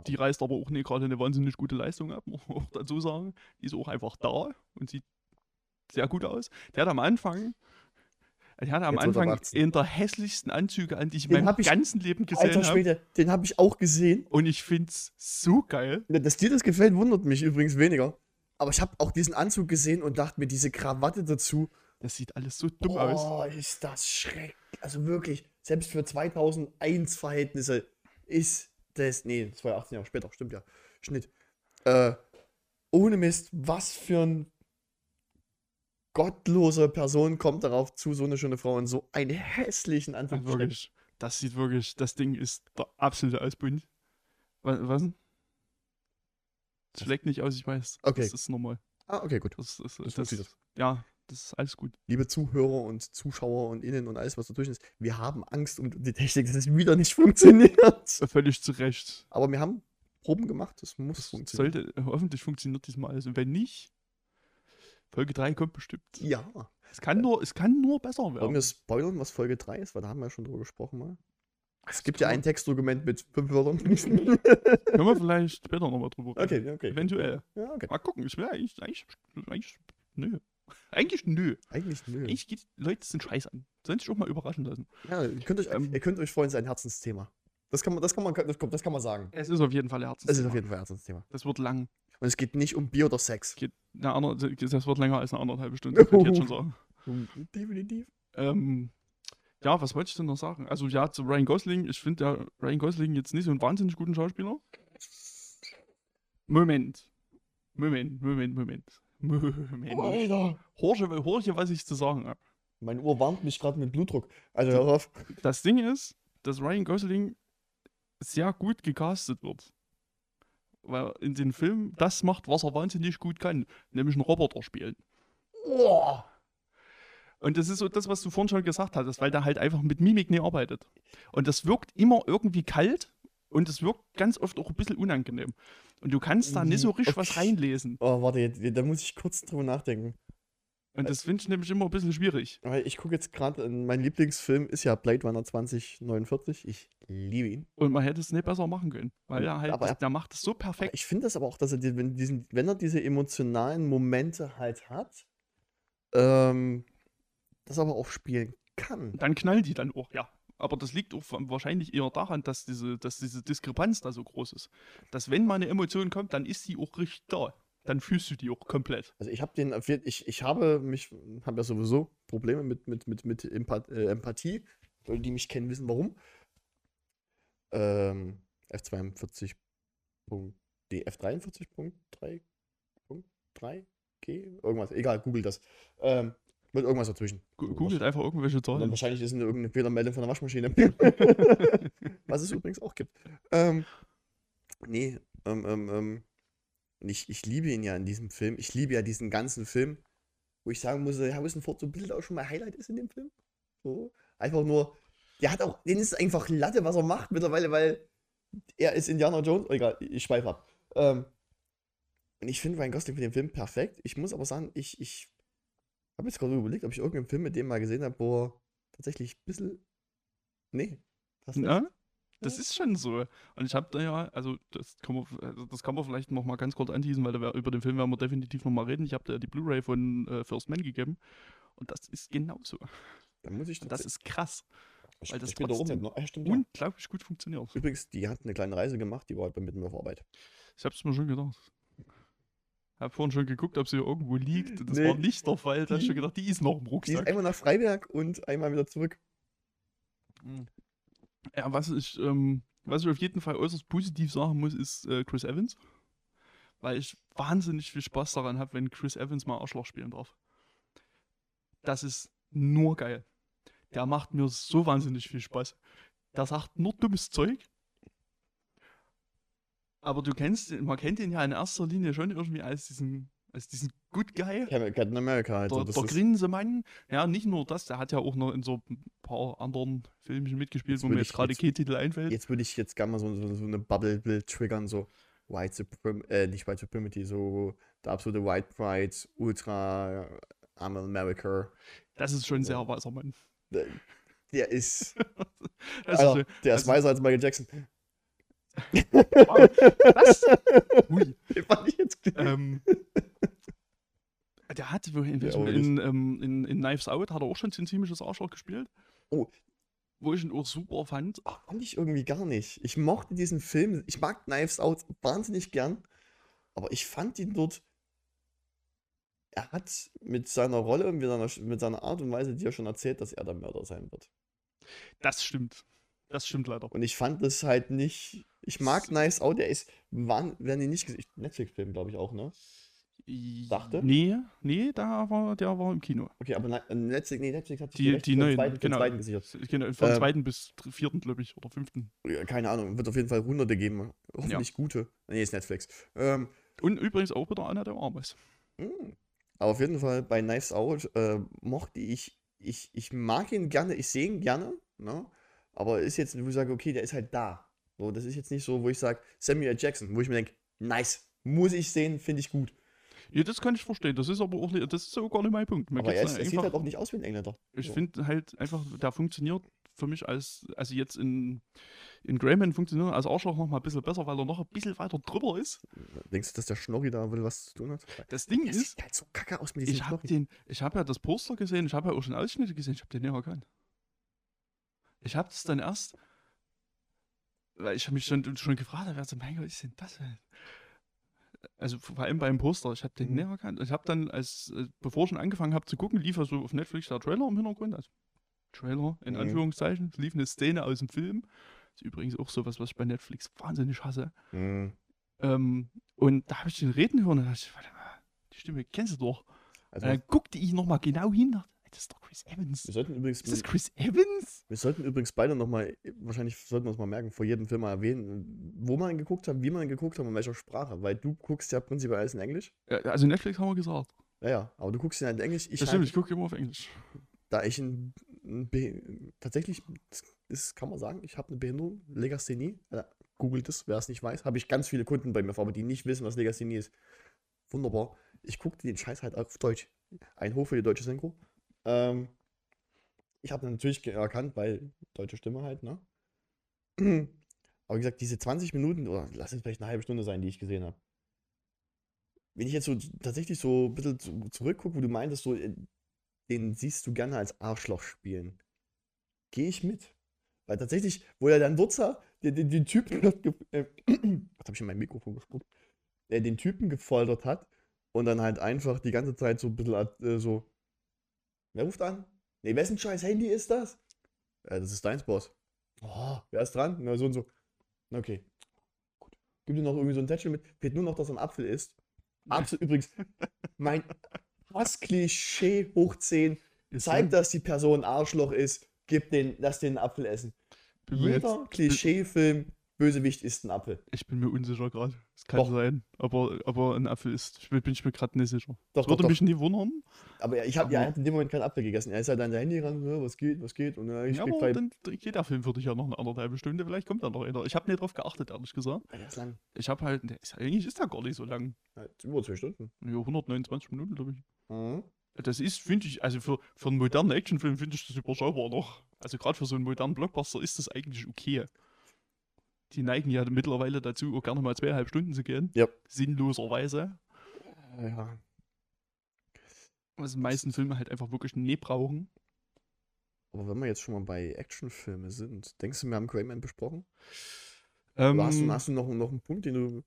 die reißt aber auch nicht gerade eine wahnsinnig gute Leistung ab, muss man auch dazu sagen. Die ist auch einfach da und sieht sehr gut aus. Der hat am Anfang, der hatte am Jetzt Anfang in der hässlichsten Anzüge an, die ich in Den meinem hab ich- ganzen Leben gesehen Alter habe. Schwede, den habe ich auch gesehen. Und ich find's so geil. Dass dir das gefällt, wundert mich übrigens weniger. Aber ich habe auch diesen Anzug gesehen und dachte mir, diese Krawatte dazu. Das sieht alles so dumm aus. Oh, ist das schrecklich. Also wirklich, selbst für 2001 Verhältnisse ist das. Nee, das war ja 18 Jahre später, stimmt ja. Schnitt. Äh, ohne Mist, was für ein gottlose Person kommt darauf zu, so eine schöne Frau in so einen hässlichen Anzug Und zu stecken. wirklich, das sieht wirklich, das Ding ist der absolute Ausbund. Was? was? Das schlägt nicht aus, ich weiß. Okay. Das ist normal. Ah, okay, gut. Das, das, Das das, funktioniert. ja, das ist alles gut. Liebe Zuhörer und Zuschauer und Innen und alles, was dazwischen ist, wir haben Angst um die Technik, dass es wieder nicht funktioniert. Völlig zu Recht. Aber wir haben Proben gemacht, das muss Das funktionieren. sollte, hoffentlich funktioniert diesmal alles. Und wenn nicht, Folge 3 kommt bestimmt. Ja. Es kann nur, es kann nur besser Wollen werden. wir spoilern, was Folge 3 ist? Weil da haben wir ja schon drüber gesprochen mal. Es gibt ja ein Textdokument mit fünf Wörtern. Können wir vielleicht später nochmal drüber reden. okay, okay. Eventuell. Ja, okay. Mal gucken, ich will eigentlich, eigentlich, eigentlich, nö. Eigentlich nö. Eigentlich nö. Eigentlich geht Leute sind scheiß an. Sollen sich auch mal überraschen lassen. Ja, ihr könnt euch, Ähm, ihr könnt euch freuen, es ist ein Herzensthema. Das kann man, das kann man, das, kommt- das kann man sagen. Es ist auf jeden Fall ein Es ist Herzensthema. auf jeden Fall ein Herzensthema. Das wird lang. Und es geht nicht um Bier oder Sex. Geht eine andere, das wird länger als eine anderthalb Stunde, kann ich jetzt schon sagen. Definitiv. Ähm, ja, was wollte ich denn noch sagen? Also ja, zu Ryan Gosling. Ich finde ja Ryan Gosling jetzt nicht so einen wahnsinnig guten Schauspieler. Moment. Moment, Moment, Moment. Moment. Alter. Horche, horche, was ich zu sagen habe. Meine Uhr warnt mich gerade mit Blutdruck. Also hör auf. Das Ding ist, dass Ryan Gosling sehr gut gecastet wird. Weil in den Filmen das macht, was er wahnsinnig gut kann, nämlich einen Roboter spielen. Oh. Und das ist so das, was du vorhin schon gesagt hattest, weil der halt einfach mit Mimik nicht arbeitet. Und das wirkt immer irgendwie kalt und es wirkt ganz oft auch ein bisschen unangenehm. Und du kannst da nicht so richtig was Okay. reinlesen. Oh, warte, jetzt, da muss ich kurz drüber nachdenken. Und das finde ich nämlich immer ein bisschen schwierig. Weil ich gucke jetzt gerade, mein Lieblingsfilm ist ja Blade Runner 2049. Ich liebe ihn. Und man hätte es nicht besser machen können. Weil er halt, Aber er- der macht es so perfekt. ich finde das aber auch, dass er, wenn, diesen, wenn er diese emotionalen Momente halt hat, ähm, das aber auch spielen kann. Dann knallen die dann auch, ja. Aber das liegt auch wahrscheinlich eher daran, dass diese, dass diese Diskrepanz da so groß ist. Dass wenn mal eine Emotion kommt, dann ist sie auch richtig da. Dann fühlst du die auch komplett. Also ich habe den, ich, ich habe mich, habe ja sowieso Probleme mit, mit, mit, mit äh, Empathie. Leute, die mich kennen, wissen warum. Ähm, F42. D, F43.3.3 G? Irgendwas, egal, googelt das. Ähm, mit irgendwas dazwischen. Googelt einfach irgendwelche Zahlen. wahrscheinlich ist es irgendeine Fehlermeldung von der Waschmaschine. Was es übrigens auch gibt. Ähm, nee, ähm, ähm, ähm, und ich, ich liebe ihn ja in diesem Film. Ich liebe ja diesen ganzen Film, wo ich sagen muss, Harrison Ford so ein bisschen auch schon mal Highlight ist in dem Film. So. Einfach nur, der hat auch, den ist einfach Latte, was er macht mittlerweile, weil er ist Indiana Jones. Oh, egal, ich schweife ab. Ähm, und ich finde Ryan Gosling für den Film perfekt. Ich muss aber sagen, ich, ich habe jetzt gerade überlegt, ob ich irgendeinen Film mit dem mal gesehen habe, wo er tatsächlich ein bisschen. Nee. Fast nicht. Ja? Das ist schon so. Und ich habe da ja, also das kann man, also das kann man vielleicht noch mal ganz kurz anteasen, weil da über den Film werden wir definitiv noch mal reden. Ich habe da ja die Blu-ray von äh, First Man gegeben. Und das ist genauso. Da muss ich das ist krass. Ich- weil das ich spiele da mit, ne? Ja, stimmt, ja. Unglaublich gut funktioniert. Übrigens, die hat eine kleine Reise gemacht, die war halt bei mir auf Arbeit. Ich hab's mir schon gedacht. Hab vorhin schon geguckt, ob sie irgendwo liegt. Das Nee. war nicht der Fall. Da hab ich schon gedacht, die ist noch im Die ist Rucksack. einmal nach Freiberg und einmal wieder zurück. Ja, was ich, ähm, was ich auf jeden Fall äußerst positiv sagen muss, ist äh, Chris Evans. Weil ich wahnsinnig viel Spaß daran habe, wenn Chris Evans mal Arschloch spielen darf. Das ist nur geil. Der macht mir so wahnsinnig viel Spaß. Der sagt nur dummes Zeug. Aber du kennst, man kennt ihn ja in erster Linie schon irgendwie als diesen, als diesen Good Guy. Cap- Captain America halt. Der, der Grinsemann, ja, nicht nur das, der hat ja auch noch in so ein paar anderen Filmchen mitgespielt, wo mir jetzt gerade kein Titel einfällt. Jetzt würde ich jetzt gerne mal so, so, so eine Bubble-Bild triggern, so. White Suprem äh, nicht White Supremacy, so der absolute White Pride, Ultra äh, I'm America. Das ist schon sehr weißer Mann. Der, der ist, Alter, ist, der ist also- weißer als Michael Jackson. wow. Was? Ui. Den fand ich jetzt Ähm, der hat in, welchem, aber in, ähm, in, in Knives Out hat er auch schon ein ziemliches Arschloch gespielt. Oh. Wo ich ihn auch super fand. Ach, fand ich irgendwie gar nicht. Ich mochte diesen Film, ich mag Knives Out wahnsinnig gern, aber ich fand ihn dort. Er hat mit seiner Rolle und mit seiner, mit seiner Art und Weise dir schon erzählt, dass er der Mörder sein wird. Das stimmt. Das stimmt leider. Und ich fand das halt nicht. Ich mag Knives Out, der ist. Wann, werden die nicht gesehen? Netflix-Film, glaube ich auch, ne? Dachte? Nee, nee, da war, der war im Kino. Okay, aber Ne- Netflix, nee, Netflix hat Die- die neuen, zweiten, genau. zweiten gesichert. Genau, vom Ähm, zweiten bis vierten, glaube ich, oder fünften. Ja, keine Ahnung, wird auf jeden Fall hunderte geben. Hoffentlich gute. Nee, ist Netflix. Ähm, Und übrigens auch wieder einer der Armes. Mm. Aber auf jeden Fall bei Knives Out äh, mochte ich, ich, ich mag ihn gerne, ich sehe ihn gerne, ne? aber ist jetzt, wo ich sage, okay, der ist halt da. So, das ist jetzt nicht so, wo ich sage, Samuel. Jackson, wo ich mir denke, nice, muss ich sehen, finde ich gut. Ja, das kann ich verstehen. Das ist aber auch nicht, das ist so gar nicht mein Punkt. Mir aber er, ist, er sieht halt auch nicht aus wie ein Engländer. Ich So. finde halt einfach, der funktioniert für mich als, also jetzt in, in Greyman funktioniert er als Arschloch noch mal ein bisschen besser, weil er noch ein bisschen weiter drüber ist. Denkst du, dass der Schnorri da will was zu tun hat? Das Ding Der ist, sieht halt so kacke aus mit diesem ich Schnorri. den, ich habe ja das Poster gesehen, ich habe ja auch schon Ausschnitte gesehen, ich habe den nicht erkannt. Ich habe das dann erst, weil ich habe mich schon, schon gefragt, wer so, mein Gott, ist denn das? denn? Also vor allem beim Poster, ich habe den Mhm. nicht erkannt. Ich habe dann, als, äh, bevor ich schon angefangen habe zu gucken, lief ja so auf Netflix der Trailer im Hintergrund, also Trailer in Mhm. Anführungszeichen, es lief eine Szene aus dem Film. ist übrigens auch sowas, was ich bei Netflix wahnsinnig hasse. Hm. Ähm, und da habe ich den reden hören und da dachte ich, warte mal, die Stimme kennst du doch. Also, Und dann guckte ich nochmal genau hin, dachte, das ist doch Chris Evans. wir sollten übrigens, Ist das Chris Evans? wir sollten übrigens beide nochmal, wahrscheinlich sollten wir uns mal merken, vor jedem Film mal erwähnen, wo man geguckt hat, wie man geguckt hat und in welcher Sprache. Weil du guckst ja prinzipiell alles in Englisch. Ja, also Netflix haben wir gesagt. Ja, ja, aber du guckst ihn halt in Englisch. Ich das halt, stimmt, ich gucke immer auf Englisch. da ich ein, ein tatsächlich, das ist, kann man sagen, ich habe eine Behinderung, Legasthenie. Äh, googelt es, wer es nicht weiß. Habe ich ganz viele Kunden bei mir, aber die nicht wissen, was Legasthenie ist. Wunderbar. Ich gucke den Scheiß halt auf Deutsch. Ein Hoch für die deutsche Synchro. Ähm, ich habe natürlich erkannt, weil deutsche Stimme halt, ne? Aber wie gesagt, diese 20 Minuten, oder lass es vielleicht eine halbe Stunde sein, die ich gesehen habe. Wenn ich jetzt so tatsächlich so ein bisschen zu- zurückgucke, wo du meintest, so, äh, den siehst du gerne als Arschloch spielen. Gehe ich mit. Weil tatsächlich, wo er dann Wurzer, den, den, den Typen, äh, was habe ich in mein Mikrofon gespuckt, der den Typen gefoltert hat und dann halt einfach die ganze Zeit so ein bisschen äh, so, wer ruft an? Nee, wessen scheiß Handy ist das? Ja, das ist deins, Boss. Oh, wer ist dran? Na, so und so. Okay. Gut. Gib dir noch irgendwie so ein Tätschel mit. Fehlt nur noch, dass er ein Apfel ist. Apfel, übrigens, mein Hassklischee hoch 10 Ist zeigt, dass die Person ein Arschloch ist, gib den, lass den einen Apfel essen. Jeder Klischeefilm, Bösewicht isst ein Apfel. Ich bin mir unsicher gerade. Es kann Doch. sein, aber, aber ein Apfel ist. Ich bin, bin ich mir gerade nicht sicher. Doch, Das doch, würde doch. mich nie wundern. Aber ich hab, ja, in dem Moment keinen Apfel gegessen. Er ist halt an sein Handy ran, was geht, was geht. Und ja, ich Ja, aber gleich. dann geht der Film für dich ja noch eine anderthalbe Stunde. Vielleicht kommt da noch einer. Ich habe nicht drauf geachtet, ehrlich gesagt. Ja, der ist lang. Ich habe halt. Ist, eigentlich ist der gar nicht so lang. Ja, über zwei Stunden. Ja, 129 Minuten, glaube ich. Mhm. Das ist, finde ich, also für, für einen modernen Actionfilm finde ich das überschaubar noch. Also gerade für so einen modernen Blockbuster ist das eigentlich okay. Die neigen ja mittlerweile dazu, auch gerne mal zweieinhalb Stunden zu gehen. Ja. Sinnloserweise. Ja. Was die meisten Filme halt einfach wirklich nie brauchen. Aber wenn wir jetzt schon mal bei Actionfilmen sind, denkst du, wir haben Greyman besprochen? Ähm, hast du, hast du noch, noch einen Punkt, den du,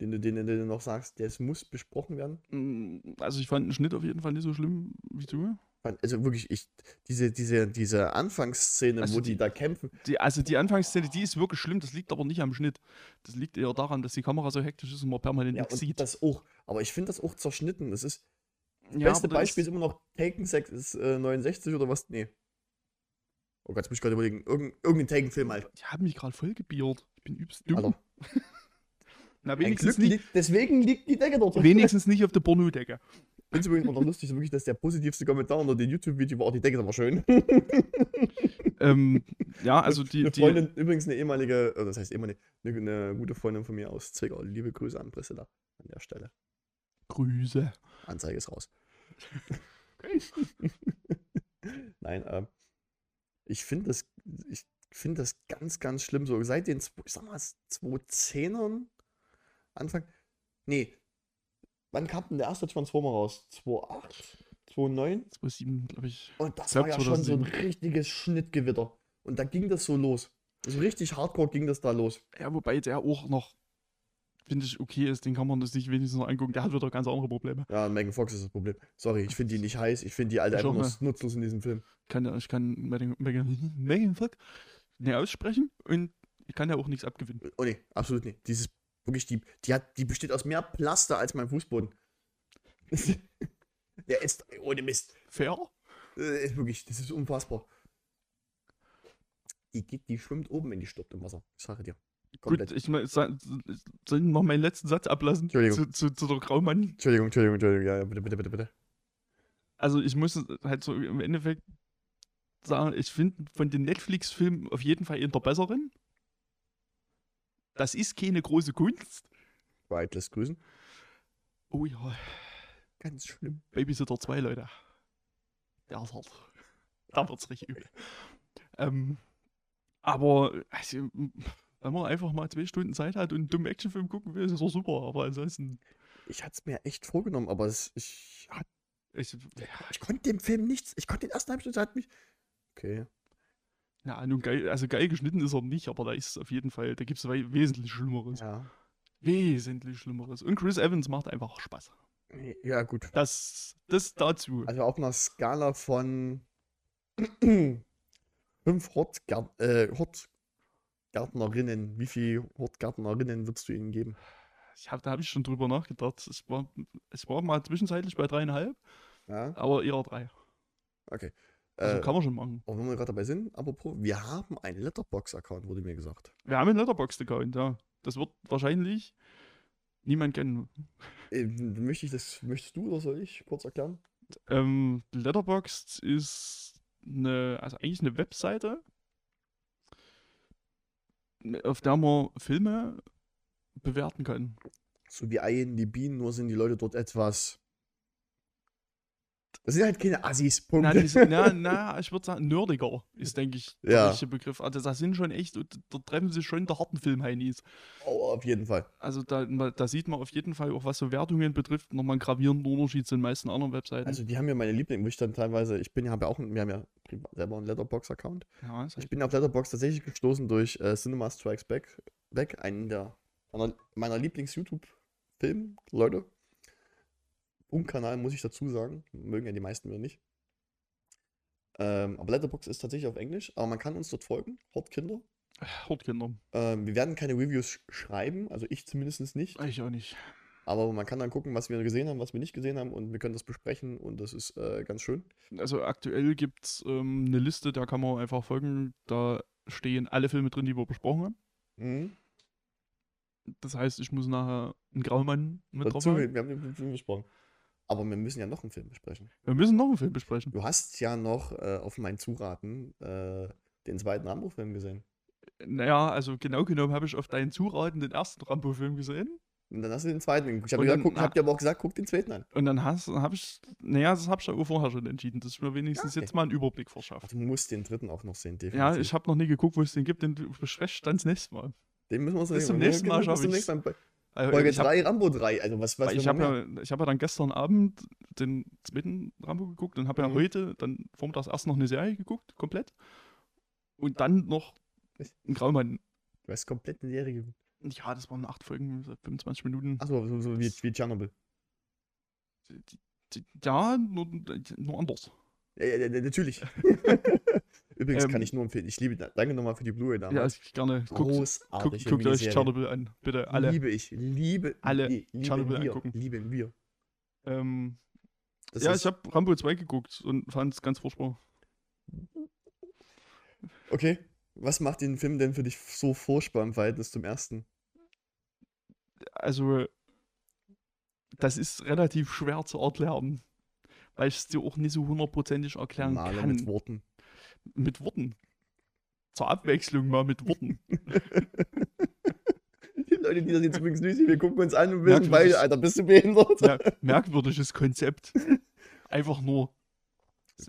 den du, den, du- den du noch sagst, der muss besprochen werden? mm, also ich fand den Schnitt auf jeden Fall nicht so schlimm wie du. Also wirklich, ich, diese, diese, diese Anfangsszene, Also wo die, die- da kämpfen, Die, also die Anfangsszene, die ist wirklich schlimm, das liegt aber nicht am Schnitt. Das liegt eher daran, dass die Kamera so hektisch ist und man permanent ja, nichts sieht. das auch. Aber ich finde das auch zerschnitten. Das ist, das Ja, beste Beispiel ist ist- immer noch Taken 6 ist, äh, 69 oder was? Nee. Oh Gott, jetzt muss ich gerade überlegen. Irgend, irgendein Taken-Film halt. Die haben mich gerade voll gebiert. Ich bin übelst dumm. Alter. Na, wenigstens Glück, nicht, deswegen liegt die Decke dort. wenigstens nicht auf der Pornodecke. Ich finde es übrigens noch lustig, wirklich, dass der positivste Kommentar unter dem YouTube-Video war, die Decke ist aber schön. ähm, ja, also die, eine die Freundin, übrigens eine ehemalige, äh, das heißt immer eine, eine, gute Freundin von mir aus Zwickau. Liebe Grüße an Priscilla an der Stelle. Grüße. Anzeige ist raus. Okay. Nein, ähm, ich finde das, ich finde das ganz, ganz schlimm. So seit den, ich sag mal, 2010ern, Anfang, nee, wann kam denn der erste Transformer raus? 2008, 2009? 2007, glaube ich. Und das glaub, war ja schon so ein 2007. richtiges Schnittgewitter. Und da ging das so los. So richtig hardcore ging das da los. Ja, wobei der auch noch, finde ich, okay ist, den kann man sich wenigstens noch angucken. Der hat wieder ganz andere Probleme. Ja, Megan Fox ist das Problem. Sorry, ich finde die nicht heiß. Ich finde die alte Ich einfach nur nicht. nutzlos in diesem Film. Kann, ja- ich kann Megan, Megan Fox nicht aussprechen und ich kann ja auch nichts abgewinnen. Oh nee, absolut nicht. Dieses, wirklich, die, die, hat, die besteht aus mehr Plaster als mein Fußboden. Der ist, ohne Mist. Fair? Äh, ist wirklich, das ist unfassbar. Die, geht, die schwimmt oben, wenn die stirbt im Wasser. Ich sage dir. Komplett. Gut, ich mein, sa- soll ich noch meinen letzten Satz ablassen Entschuldigung. zu, zu, zu der Graumann. Entschuldigung, Entschuldigung, Entschuldigung. Ja, ja, bitte, bitte, bitte, bitte. Also ich muss halt so im Endeffekt sagen, ich finde von den Netflix-Filmen auf jeden Fall eher der besseren. Das ist keine große Kunst. White lässt grüßen. Oh ja, Ganz schlimm. Babysitter 2, Leute. Der ist hart. Da wird's richtig übel. Ähm, aber also, wenn man einfach mal zwei Stunden Zeit hat und einen dummen Actionfilm gucken will, ist es doch super. Aber ansonsten, Ich hatte es mir echt vorgenommen, aber es, ich, hat- ich, ich konnte dem Film nichts. Ich konnte den ersten halben Stunde hat mich. Okay. Ja, nun geil, also geil geschnitten ist er nicht, aber da ist auf jeden Fall, da gibt es wesentlich Schlimmeres. Ja. Wesentlich Schlimmeres. Und Chris Evans macht einfach Spaß. Ja, gut. Das, das dazu. Also auf einer Skala von fünf äh, Hortgärtnerinnen, wie viele Hortgärtnerinnen würdest du ihnen geben? Ich hab, da habe ich schon drüber nachgedacht. Es war, es war mal zwischenzeitlich bei dreieinhalb, Ja, aber eher drei. okay. Also äh, kann man schon machen. und wenn wir gerade dabei sind, apropos, wir haben einen Letterbox-Account, wurde mir gesagt. Wir haben einen Letterboxd-Account, ja. Das wird wahrscheinlich niemand kennen. Äh, möchte ich das, möchtest du oder soll ich kurz erklären? Ähm, Letterboxd ist eine, also eigentlich eine Webseite, auf der man Filme bewerten kann. So wie IMDb, nur sind die Leute dort etwas. Das sind halt keine Assis, Punkt. Na, die na, na, ich würde sagen, nerdiger ist, denke ich, der Ja. richtige Begriff. Also, das sind schon echt, da treffen sich schon der harten Film-Heinis. oh, auf jeden Fall. Also, da, da sieht man auf jeden Fall, auch was so Wertungen betrifft, nochmal einen gravierenden Unterschied zu den meisten anderen Webseiten. Also die haben ja meine Lieblinge, wo ich dann teilweise, ich bin ja, habe ja auch, wir haben ja selber einen Letterbox-Account. ja, Ich echt, bin auf Letterbox tatsächlich gestoßen durch äh, Cinema Strikes Back, Back einen der meiner, meiner Lieblings-YouTube-Film-Leute. Kanal muss ich dazu sagen. Mögen ja die meisten mir nicht. Ähm, aber Letterbox ist tatsächlich auf Englisch, aber man kann uns dort folgen, Hortkinder. Hortkinder. Ähm, wir werden keine Reviews sch schreiben, also ich zumindest nicht. Ich auch nicht. Aber man kann dann gucken, was wir gesehen haben, was wir nicht gesehen haben und wir können das besprechen und das ist äh, ganz schön. Also, aktuell gibt es ähm, eine Liste, da kann man einfach folgen. Da stehen alle Filme drin, die wir besprochen haben. Mhm. Das heißt, ich muss nachher einen Graumann mit drauf Dazu, haben. wir haben den Film besprochen. Aber wir müssen ja noch einen Film besprechen. Wir müssen noch einen Film besprechen. Du hast ja noch äh, auf mein Zuraten äh, den zweiten Rambo-Film gesehen. Naja, also genau genommen habe ich auf deinen Zuraten den ersten Rambo-Film gesehen. Und dann hast du den zweiten geguckt. Ich habe gesagt, hab dir aber auch gesagt, guck den zweiten an. Und dann habe ich, naja, das habe ich ja vorher schon entschieden, dass ich mir wenigstens Ja, okay. jetzt mal einen Überblick Ach, verschaffe. du musst den dritten auch noch sehen, definitiv. Ja, ich habe noch nie geguckt, wo es den gibt, den bespreche dann das nächste Mal. den müssen wir uns bis zum nächsten Mal Bis schaff zum ich's. nächsten Mal. Also, Folge ich hab- 3, Rambo 3. Also was, was ich habe ja, ich hab ja dann gestern Abend den zweiten Rambo geguckt und habe ja Mhm. heute dann vormittags erst noch eine Serie geguckt, komplett. Und dann noch einen Graumann. Du hast komplett eine Serie geguckt. Ja, das waren acht Folgen, so 25 Minuten. Achso, so, so wie, wie Tschernobyl. Ja, nur, nur anders. Ja, ja, natürlich. Übrigens Ähm, kann ich nur empfehlen. Ich liebe, danke nochmal für die Blu-ray Ja, damals. ich gerne. Guckt, guckt, guckt euch. Tschernobyl an, bitte, alle. Liebe ich. Liebe. Alle Tschernobyl wir, angucken. Lieben wir. Ähm, Das ja, ich habe Rambo 2 geguckt und fand es ganz furchtbar. Okay. Was macht den Film denn für dich so furchtbar im Verhältnis zum ersten? Also, das ist relativ schwer zu erklären, weil ich es dir auch nicht so hundertprozentig erklären Male kann. mit Worten. Mit Worten. zur Abwechslung mal mit Worten. Die Leute, die das jetzt übrigens nicht sehen, wir gucken uns an und wissen beide, Alter, bist du behindert? Mer merkwürdiges Konzept. Einfach nur,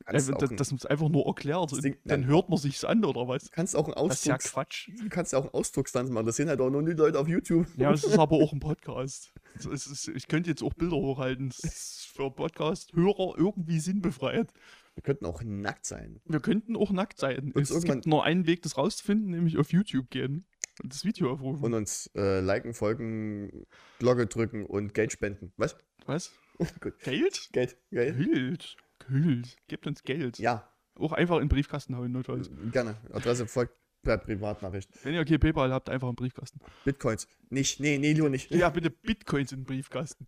einfach, ein- dass man es einfach nur erklärt. Das Ding- dann hört man sich's an, oder was? Du kannst auch einen Das ist ja Ausdrucks, Quatsch. du kannst ja auch einen Ausdruckstanz machen. Das sehen halt auch nur die Leute auf YouTube. Ja, es ist aber auch ein Podcast. Ist, ist, ich könnte jetzt auch Bilder hochhalten. Es ist für Podcast-Hörer irgendwie sinnbefreit. Wir könnten auch nackt sein. Wir könnten auch nackt sein. Und Es gibt nur einen Weg, das rauszufinden, nämlich auf YouTube gehen und das Video aufrufen. Und uns äh, liken, folgen, Glocke drücken und Geld spenden. Was? Was? Gut. Geld? Geld? Geld? Geld. Geld. Gebt uns Geld. Ja, Auch einfach in den Briefkasten hauen, notfalls. gerne. Adresse folgt per Privatnachricht. Wenn ihr okay PayPal habt, einfach im Briefkasten. Bitcoins. Nicht, nee, nee, lieber nicht. Ja, bitte Bitcoins in den Briefkasten.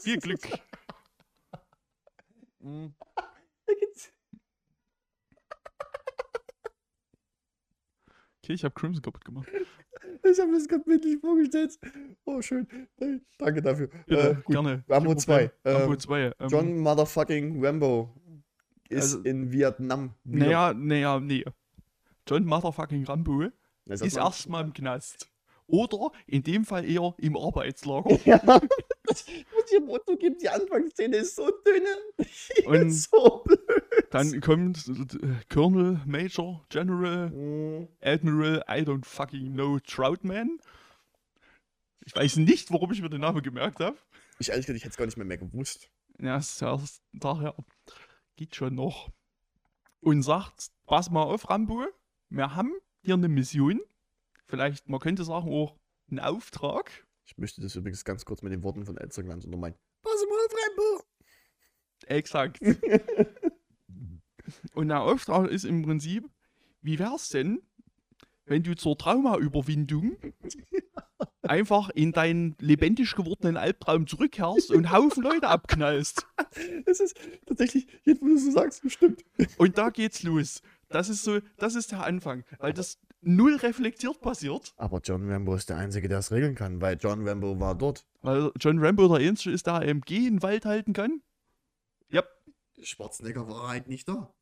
Viel Glück. Mhm. Okay, ich habe Crimson kaputt gemacht. Ich habe mir das gerade bildlich vorgestellt. Oh, schön. Danke dafür. Bitte, Äh, gut. gerne. Rambo Kein 2. Problem. Rambo Ähm, 2. Ähm, John Motherfucking Rambo ist Also- in Vietnam. Naja, naja, nee. John Motherfucking Rambo Das ist erstmal im Knast. Oder in dem Fall eher im Arbeitslager. Ja, das im Motto geben, die Anfangsszene ist so dünne. Die Und so blöd. Dann kommt äh, Colonel, Major, General, Mm, Admiral, I don't fucking know, Troutman. Ich weiß nicht, warum ich mir den Namen gemerkt habe. Ich ehrlich gesagt, ich hätte es gar nicht mehr, mehr gewusst. Ja, daher. Geht schon noch. Und sagt, pass mal auf, Rambo, wir haben hier eine Mission. Vielleicht, man könnte sagen, auch einen Auftrag. Ich möchte das übrigens ganz kurz mit den Worten von Elster ganz untermalen. Pass mal auf, Rambo! Exakt. Und der Auftrag ist im Prinzip, wie wär's denn, wenn du zur Traumaüberwindung einfach in deinen lebendig gewordenen Albtraum zurückkehrst und Haufen Leute abknallst. Das ist tatsächlich, jetzt wo du so sagst, stimmt. Und da geht's los. Das ist so, das ist der Anfang, weil das null reflektiert passiert, Aber John Rambo ist der Einzige, der es regeln kann, weil John Rambo war dort. weil John Rambo der Einzige ist, der AMG in den Wald halten kann. Ja, Schwarzenegger war halt nicht da.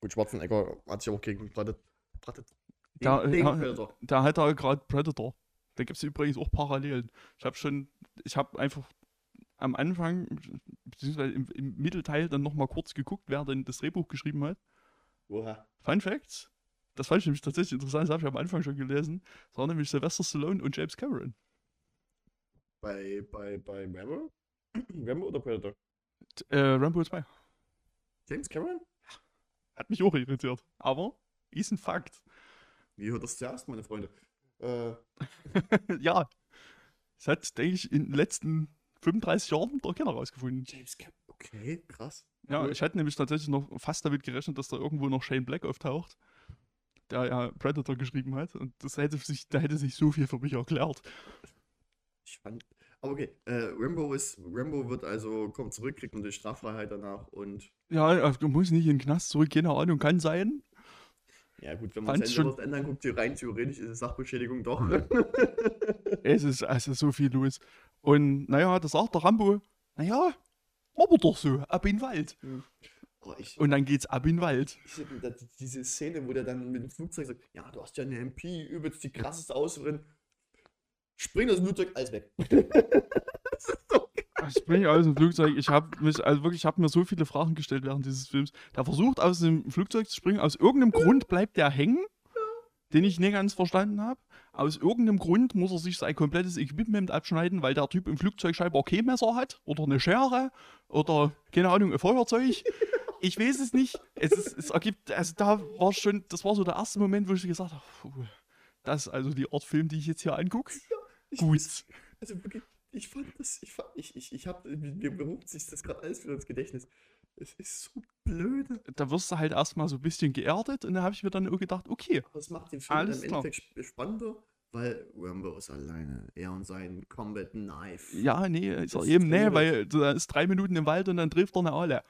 Gut, Schwarzenegger hat sich auch gegen Predator. Predator. Da- den, den ja, Predator. da hat er gerade Predator. Da gibt es übrigens auch Parallelen. Ich habe schon, ich habe einfach am Anfang, beziehungsweise im, im Mittelteil dann nochmal kurz geguckt, wer denn das Drehbuch geschrieben hat. Woher? Fun Facts. Das fand ich nämlich tatsächlich interessant, das habe ich am Anfang schon gelesen. Das war nämlich Sylvester Stallone und James Cameron. Bei, bei, bei Rambo? Rambo oder Predator? T- Äh, Rambo 2. James Cameron? Hat mich auch irritiert. Aber ist ein Fakt. Wie hört das zuerst, meine Freunde? Äh, ja. Das hat, denke ich, in den letzten 35 Jahren der Kenner rausgefunden. James Cameron. Okay, krass. Ja, Cool. ich hatte nämlich tatsächlich noch fast damit gerechnet, dass da irgendwo noch Shane Black auftaucht, der ja Predator geschrieben hat. Und das hätte sich, da hätte sich so viel für mich erklärt. Fand. Aber okay, äh, Rambo ist. Rambo wird also, kommt zurück, kriegt eine Straffreiheit danach und. Ja, du musst nicht in den Knast zurück, keine Ahnung, kann sein. Ja, gut, wenn man es schon- ändern guckt, rein theoretisch ist es Sachbeschädigung doch. Es ist also so viel los. Und naja, das sagt der Rambo, naja, machen wir doch so, ab in den Wald. Oh, ich, Und dann geht's ab in den Wald. ich diese Szene, wo der dann mit dem Flugzeug sagt: Ja, du hast ja eine MP, übelst die krasseste Ausrüstung. Spring das Flugzeug, alles weg. das ist so Ich springe aus dem Flugzeug. Ich habe mich, also wirklich, ich habe mir so viele Fragen gestellt während dieses Films. Der versucht aus dem Flugzeug zu springen. Aus irgendeinem Grund bleibt der hängen, den ich nicht ganz verstanden habe. Aus irgendeinem Grund muss er sich sein komplettes Equipment abschneiden, weil der Typ im Flugzeug scheinbar kein Messer hat oder eine Schere oder keine Ahnung, ein Feuerzeug. Ich weiß es nicht. Es, ist, es ergibt, also da war schon, das war so der erste Moment, wo ich gesagt habe, puh, das ist also die Art Film, die ich jetzt hier angucke. Ich Gut. Also wirklich, ich fand das, ich fand, ich, ich, ich hab, mir beruft sich das gerade alles wieder ins Gedächtnis. Es ist so blöde. da wirst du halt erstmal so ein bisschen geerdet und dann habe ich mir dann auch gedacht, okay, Aber es macht den Film Alles im. Endeffekt sp- spannender, weil Rambo ist alleine. Er und sein Combat Knife. ja, nee, ist er eben, nee, weil da ist drei Minuten im Wald und dann trifft er eine alle.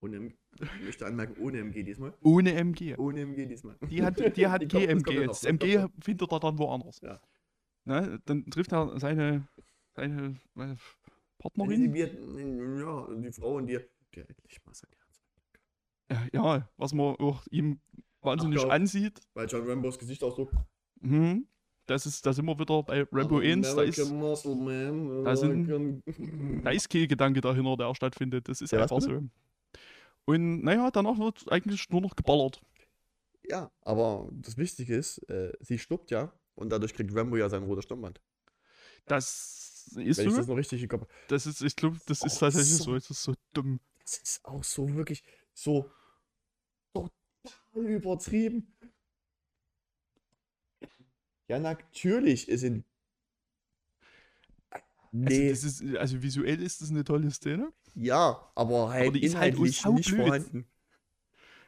Ohne, M- ich möchte anmerken, ohne MG diesmal. Ohne MG. Ohne MG diesmal. Die hat, die hat Die kommt GMG. noch, Das das MG noch. findet er dann woanders. Ja. Ne, dann trifft er seine, seine Die, Partnerin. wird, ja, die Frau und die, der endlich mal sein Herz. ja, was man auch ihm wahnsinnig ja. ansieht. Weil John Rambos Gesichtsausdruck. Mhm. Das ist, da sind wir wieder bei Rambo 1, da ist, American Muscle Man. da sind- da ist kein Gedanke dahinter, der stattfindet. Das ist Ja, einfach so. Und naja, danach wird eigentlich nur noch geballert. Ja, aber das Wichtige ist, äh, sie schluckt ja und dadurch kriegt Rambo ja sein rotes Stirnband. Das ist Wenn ich so. das noch richtig im Kopf Das ist, ich glaube, das ist Oh, tatsächlich so. so. Das ist so dumm. Das ist auch so wirklich so total übertrieben. Ja, natürlich ist in. Nee, Also, ist, also visuell ist das eine tolle Szene. ja, aber halt die ist halt inhaltlich sau nicht blöd. vorhanden.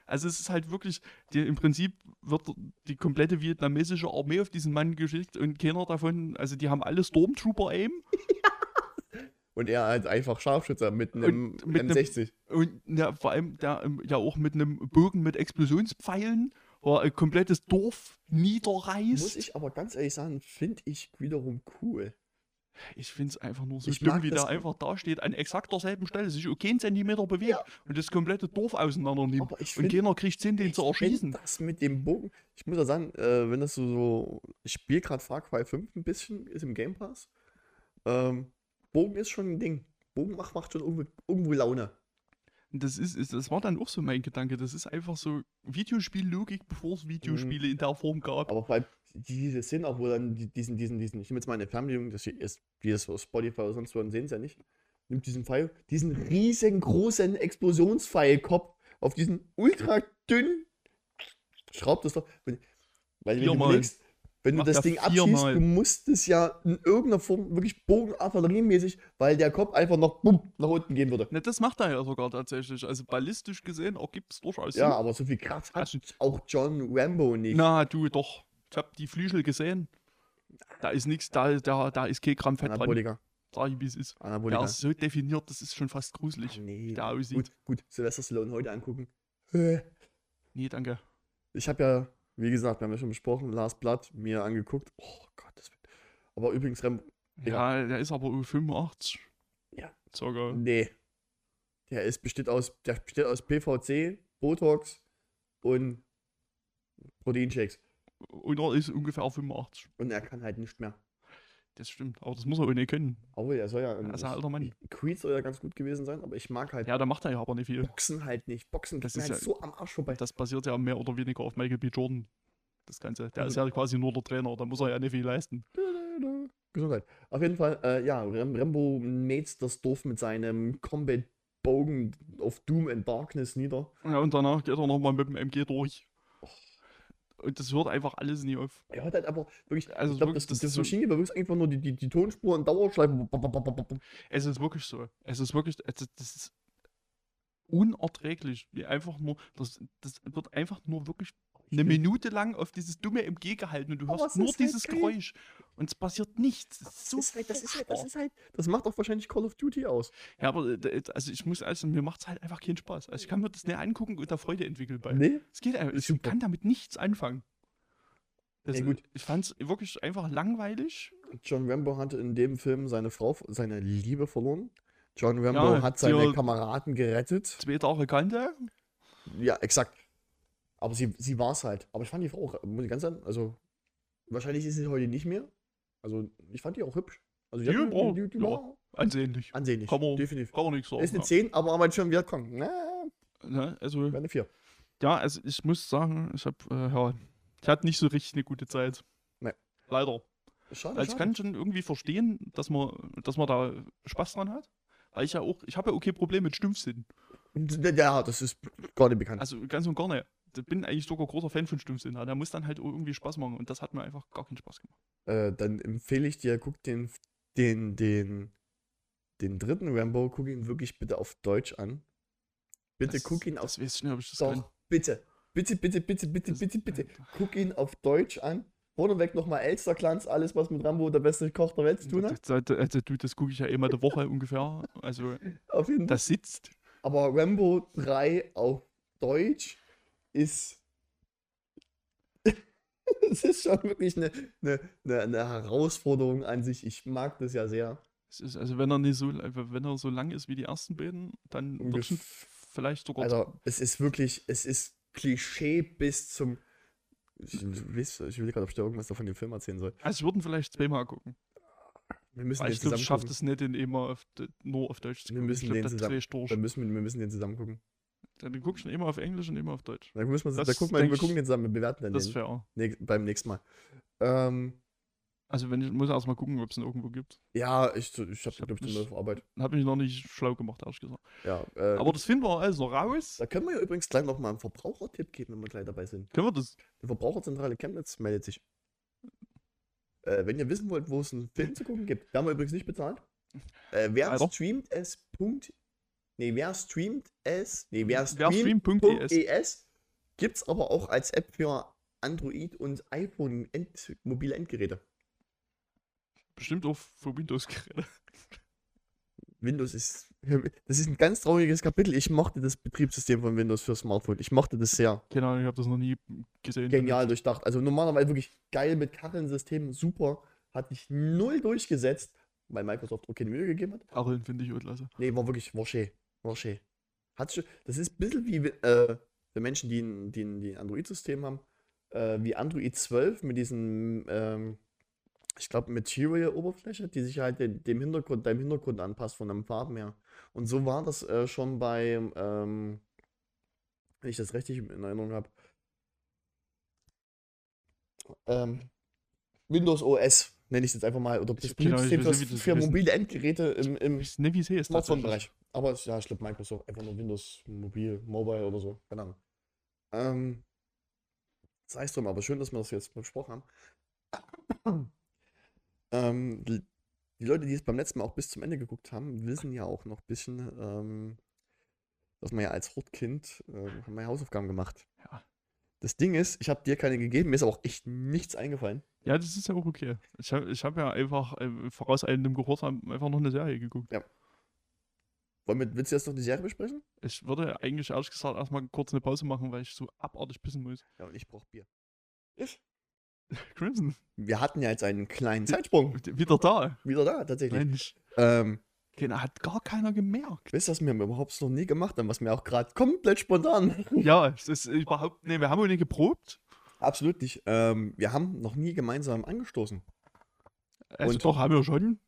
Also es ist halt wirklich, die, im Prinzip wird die komplette vietnamesische Armee auf diesen Mann geschickt und keiner davon, also die haben alle Stormtrooper-Aim Und er als einfach Scharfschützer mit einem Und mit einem- M60. und ja, vor allem der, ähm, ja auch mit einem Bogen mit Explosionspfeilen, wo er ein komplettes Dorf Muss niederreißt. ich aber ganz ehrlich sagen, finde ich wiederum cool. Ich finde es einfach nur so Ich dumm, wie der einfach da steht, an exakt derselben Stelle, sich um keinen Zentimeter bewegt Ja. und das komplette Dorf auseinander nimmt. Und keiner kriegt Sinn, den zu erschießen. das mit dem Bogen, ich muss ja sagen, äh, wenn das so, so ich spiele gerade Far Cry 5 ein bisschen, ist im Game Pass. Ähm, Bogen ist schon ein Ding. Bogen macht, macht schon irgendwo, irgendwo Laune. Das, ist, ist, das war dann auch so mein Gedanke. Das ist einfach so Videospiellogik, bevor es Videospiele in der Form gab. Mhm. Aber vor allem diese Szene auch, wo dann die- diesen, diesen, diesen, ich nehme jetzt mal eine Fernbedienung, das hier ist, wie das auf Spotify oder sonst wo, dann sehen sie ja nicht. Nimmt diesen Pfeil, diesen riesengroßen Explosionspfeilkopf auf diesen ultra dünnen, schraubt das doch. Weil wenn du überlegst, wenn du das Ding abschießt, du musst es ja in irgendeiner Form wirklich bogenartilleriemäßig, weil der Kopf einfach noch bumm, nach unten gehen würde. Ne, das macht er ja sogar tatsächlich. Also ballistisch gesehen ergibt es durchaus Ja, Sinn. aber so viel Kraft hat Also- auch John Rambo nicht. Na, du doch. Ich hab die Flügel gesehen. Da ist nichts, da, da, da ist kein Gramm Fett dran. Anabolika. Sag ich, wie es ist. Der Anabolika. ist so definiert, das ist schon fast Ach, gruselig. nee. der aussieht. Gut, gut. Sylvester Stallone heute angucken. Nee, danke. Ich habe ja, wie gesagt, wir haben ja schon besprochen, Last Blood mir angeguckt. Oh Gott, das wird. Aber übrigens, Rem Ja, der ist aber 85. Ja. Circa. nee. Der ist besteht aus, der besteht aus PVC, Botox und Proteinshakes. Und er ist ungefähr 85. Und er kann halt nicht mehr. Das stimmt. Aber das muss er nicht können. Obwohl, er soll ja. Er ist ein alter Mann. Creed soll ja ganz gut gewesen sein, aber ich mag halt Ja, da macht er ja aber nicht viel. Boxen halt nicht. Boxen Das ist halt ja- so am Arsch vorbei. Das basiert ja mehr oder weniger auf Michael B. Jordan. Das Ganze. Der Mhm. ist ja quasi nur der Trainer, da muss er ja nicht viel leisten. Gesundheit. Auf jeden Fall, äh, ja, Rem Rambo mäht das Dorf mit seinem Combat-Bogen auf Doom and Darkness nieder. Ja, und danach geht er nochmal mit dem MG durch. Und das hört einfach alles nie auf. Er hat halt aber wirklich, Also ich glaube, wirklich, das, das, das so- Maschinengewehr ist einfach nur die, die, die Tonspur und Dauerschleife. Es ist wirklich so. Es ist wirklich, es ist, das ist unerträglich. Wie einfach nur, das, das wird einfach nur wirklich eine Minute lang auf dieses dumme MG gehalten und du Aber hörst nur halt dieses geil. Geräusch und es passiert nichts. Das ist so Das ist, halt, das, ist halt, das furchtbar. ist halt, das macht auch wahrscheinlich Call of Duty aus. Ja, aber äh, also ich muss also, mir macht es halt einfach keinen Spaß. Also ich kann mir das nicht angucken und da Freude entwickeln bei. Nee? Es geht einfach, ich Super. kann damit nichts anfangen. Das, Ja, gut. Ich fand es wirklich einfach langweilig. John Rambo hatte in dem Film seine Frau, seine Liebe verloren. John Rambo Ja, hat seine Kameraden gerettet. Zwei Tage Kante. Ja, exakt. Aber sie, sie war es halt. Aber ich fand die Frau auch, muss ich ganz sagen, also wahrscheinlich ist sie heute nicht mehr. Also ich fand die auch hübsch. Also die, Ja, hat- war- die, die ja. war Ansehnlich. ansehnlich. Kann man- definitiv. Kann man nichts sagen. Ist eine ja. 10, aber arbeitet schon wieder Kong. Na, Ne, Also, wäre eine 4. ja, also ich muss sagen, ich habe, äh, ja, ich hatte nicht so richtig eine gute Zeit. Nee. Leider. Schade, Also ich schade. kann schon irgendwie verstehen, dass man, dass man da Spaß dran hat. Weil ich ja auch, ich habe ja okay Problem mit Stumpfsinn. Ja, das ist gar nicht bekannt. Also ganz und gar nicht. Ich bin eigentlich sogar großer Fan von Stumpfsinn. Der muss dann halt irgendwie Spaß machen und das hat mir einfach gar keinen Spaß gemacht. Äh, dann empfehle ich dir, guck den, den, den, den dritten Rambo, guck ihn wirklich bitte auf Deutsch an. Bitte das, guck ihn auf Das weiß ich nicht, ob ich das kann. Doch, bitte. Bitte, bitte, bitte, bitte, Das- bitte, bitte. Guck ihn auf Deutsch an. Vorneweg nochmal Elsterglanz, alles, was mit Rambo der beste Koch der Welt zu tun hat. Das, das, also, du, das gucke ich ja immer der Woche ungefähr. Also Auf jeden Fall. das sitzt. Aber Rambo 3 auf Deutsch ist. Es ist schon wirklich eine, eine, eine, Herausforderung an sich. Ich mag das ja sehr. Es ist, also wenn er nicht so, wenn er so lang ist wie die ersten beiden, dann wird vielleicht sogar. Also, es ist wirklich, es ist Klischee bis zum. Ich, weiß- ich will gerade, ob ich da irgendwas davon dem Film erzählen soll. also, ich würde ihn vielleicht zweimal gucken. Wir müssen Weil den ich glaube, gucken. das nicht, den immer auf, nur auf Deutsch zu Wir gucken. müssen ich glaube, den zusammen-. Dann müssen wir, wir müssen den zusammen gucken. Dann guckst du ihn immer auf Englisch und immer auf Deutsch. Dann müssen wir, Das da gucken wir, wir gucken den zusammen, wir bewerten dann Das den fair. näch- beim nächsten Mal. Ähm, Also, wenn ich muss erst mal gucken, ob es ihn irgendwo gibt. ja, ich, ich habe, hab nicht- auf Arbeit. Habe mich noch nicht schlau gemacht, ehrlich gesagt. Ja, äh, Aber das finden wir alles noch raus. da können wir ja übrigens gleich noch mal einen Verbrauchertipp geben, wenn wir gleich dabei sind. Können wir das? Die Verbraucherzentrale Chemnitz meldet sich. Äh, wenn ihr wissen wollt, wo es einen Film zu gucken gibt, werden wir übrigens nicht bezahlt. Äh, wer Leider. streamt es. Punkt, nee, wer streamt es. Nee, wer Wer streamt streamt.es. ES gibt es aber auch als App für Android und iPhone -End mobile Endgeräte. Bestimmt auch für Windows-Geräte. Windows ist. Das ist ein ganz trauriges Kapitel. Ich mochte das Betriebssystem von Windows für Smartphone. Ich mochte das sehr. Keine Ahnung, ich habe das noch nie gesehen. Genial durchdacht. Also normalerweise wirklich geil mit Kacheln-Systemen, super. Hat mich null durchgesetzt, weil Microsoft auch keine Mühe gegeben hat. Kacheln finde ich klasse. Nee, war wirklich, war schön. War schön. Hat schon, das ist ein bisschen wie äh, für Menschen, die ein, die ein, die ein Android-System haben, äh, wie Android 12 mit diesen, ähm, ich glaube, Material-Oberfläche, die sich halt dem Hintergrund, deinem Hintergrund anpasst von den Farben her. Und so war das äh, schon bei, ähm, wenn ich das richtig in Erinnerung habe, ähm, Windows OS, nenne ich es jetzt einfach mal, oder das genau, Betriebssystem weiß für, für mobile Endgeräte im, im. Smartphone-Bereich. Aber es- ja, ich glaube Microsoft, einfach nur Windows, Mobil, Mobile oder so, keine Ahnung. Ähm, sei es drum, aber schön, dass wir das jetzt besprochen haben. ähm, die, die Leute, die es beim letzten Mal auch bis zum Ende geguckt haben, wissen ja auch noch ein bisschen, ähm, dass man ja als Hortkind, äh, haben wir ja Hausaufgaben gemacht. Ja. Das Ding ist, ich habe dir keine gegeben, mir ist aber auch echt nichts eingefallen. Ja, das ist ja auch okay. Ich habe ich hab ja einfach äh, voraus einem Gehorsam einfach noch eine Serie geguckt. Wollen wir, willst du jetzt noch die Serie besprechen? Ich würde eigentlich ehrlich gesagt erstmal kurz eine Pause machen, weil ich so abartig pissen muss. Ja, und ich brauche Bier. Ich? Crimson, Wir hatten ja jetzt einen kleinen Zeitsprung. wieder da. Wieder da, tatsächlich. Mensch, Ähm, keiner, hat gar keiner gemerkt. wisst ihr, was wir überhaupt noch nie gemacht haben, was wir auch gerade komplett spontan machen? Ja, es ist überhaupt, nee, wir haben auch nicht geprobt. Absolut nicht. Ähm, wir haben noch nie gemeinsam angestoßen. Also Und- doch, haben wir schon.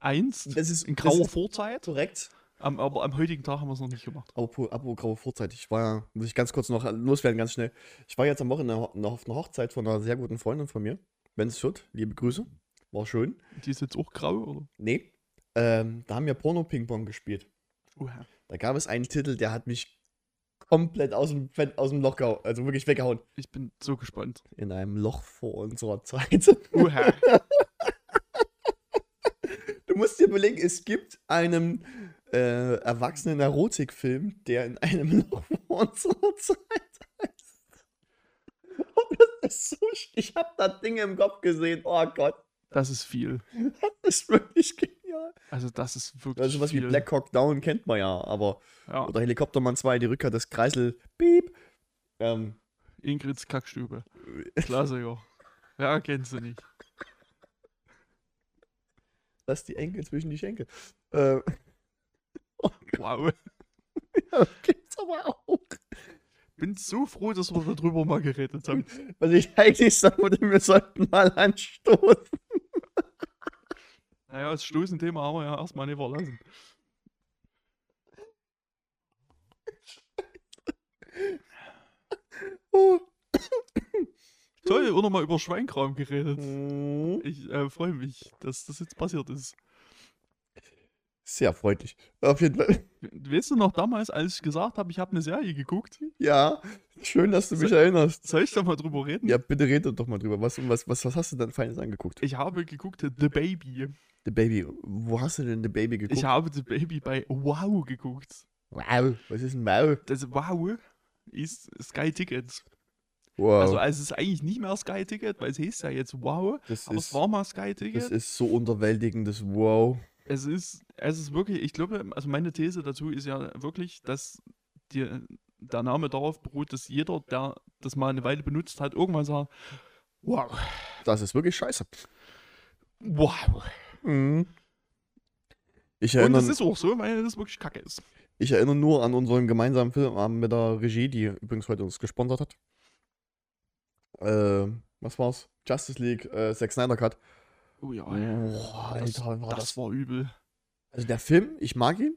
Eins, Das ist in grauer Vorzeit. korrekt. Am, aber am heutigen Tag haben wir es noch nicht gemacht. Apropos, apropos graue Vorzeit. Ich war ja, muss ich ganz kurz noch loswerden, ganz schnell. Ich war jetzt am Wochenende auf einer Hochzeit von einer sehr guten Freundin von mir. Es hört, liebe Grüße. War schön. Die ist jetzt auch grau, oder? Nee. Ähm, da haben wir Porno-Ping-Pong gespielt. Oha. Da gab es einen Titel, der hat mich komplett aus dem, aus dem Loch gehauen. Also wirklich weggehauen. Ich bin so gespannt. In einem Loch vor unserer Zeit. Oha. Du musst dir überlegen, es gibt einen äh, erwachsenen Erotikfilm, der in einem Loch vor unserer Zeit heißt. Und das ist so, ich habe da Dinge im Kopf gesehen. Oh Gott, Das ist viel. das ist wirklich genial. Also das ist wirklich Also was wie. Black Hawk Down kennt man ja, aber Ja, oder Helikoptermann 2, die Rückkehr des Kreisel, Piep. Ähm, Ingrids Kackstube. Klasse, ja. Wer kennt sie nicht? lass die Enkel zwischen die Schenkel. Äh, Wow. ja, gibt's aber auch. Bin so froh, dass wir darüber mal geredet haben. Was ich eigentlich sagen würde, wir sollten mal anstoßen. Naja, das Stoßenthema haben wir ja erstmal nicht verlassen. Oh. Toll, auch nochmal über Schweinkram geredet. Mhm. Ich äh, freue mich, dass das jetzt passiert ist. Sehr freundlich. Auf jeden Fall. Weißt du noch damals, als ich gesagt habe, ich habe eine Serie geguckt? Ja, schön, dass du mich So- erinnerst. Soll ich da mal drüber reden? Ja, bitte rede doch mal drüber. Was, was, was, was hast du denn Feines angeguckt? Ich habe geguckt The Baby. The Baby. Wo hast du denn The Baby geguckt? Ich habe The Baby bei Wow geguckt. wow, was ist ein Wow? Das Wow ist Sky Ticket. Wow. Also, also es ist eigentlich nicht mehr Sky Ticket, weil es hieß ja jetzt Wow. das, Aber ist, es war mal Sky Ticket. das ist so unterwältigendes Wow. Es ist, es ist wirklich, ich glaube, also meine These dazu ist ja wirklich, dass die, der Name darauf beruht, dass jeder, der das mal eine Weile benutzt hat, irgendwann sagt, wow, Das ist wirklich scheiße. wow. Mhm. Ich Und erinnere das ist auch so, weil das wirklich kacke ist. Ich erinnere nur an unseren gemeinsamen Filmabend mit der Regie, die übrigens heute uns gesponsert hat. Äh, was war's? Justice League, äh, Zack Snyder Cut. Oh ja. Boah, das, Alter, war das, das. war übel. Also der Film, ich mag ihn,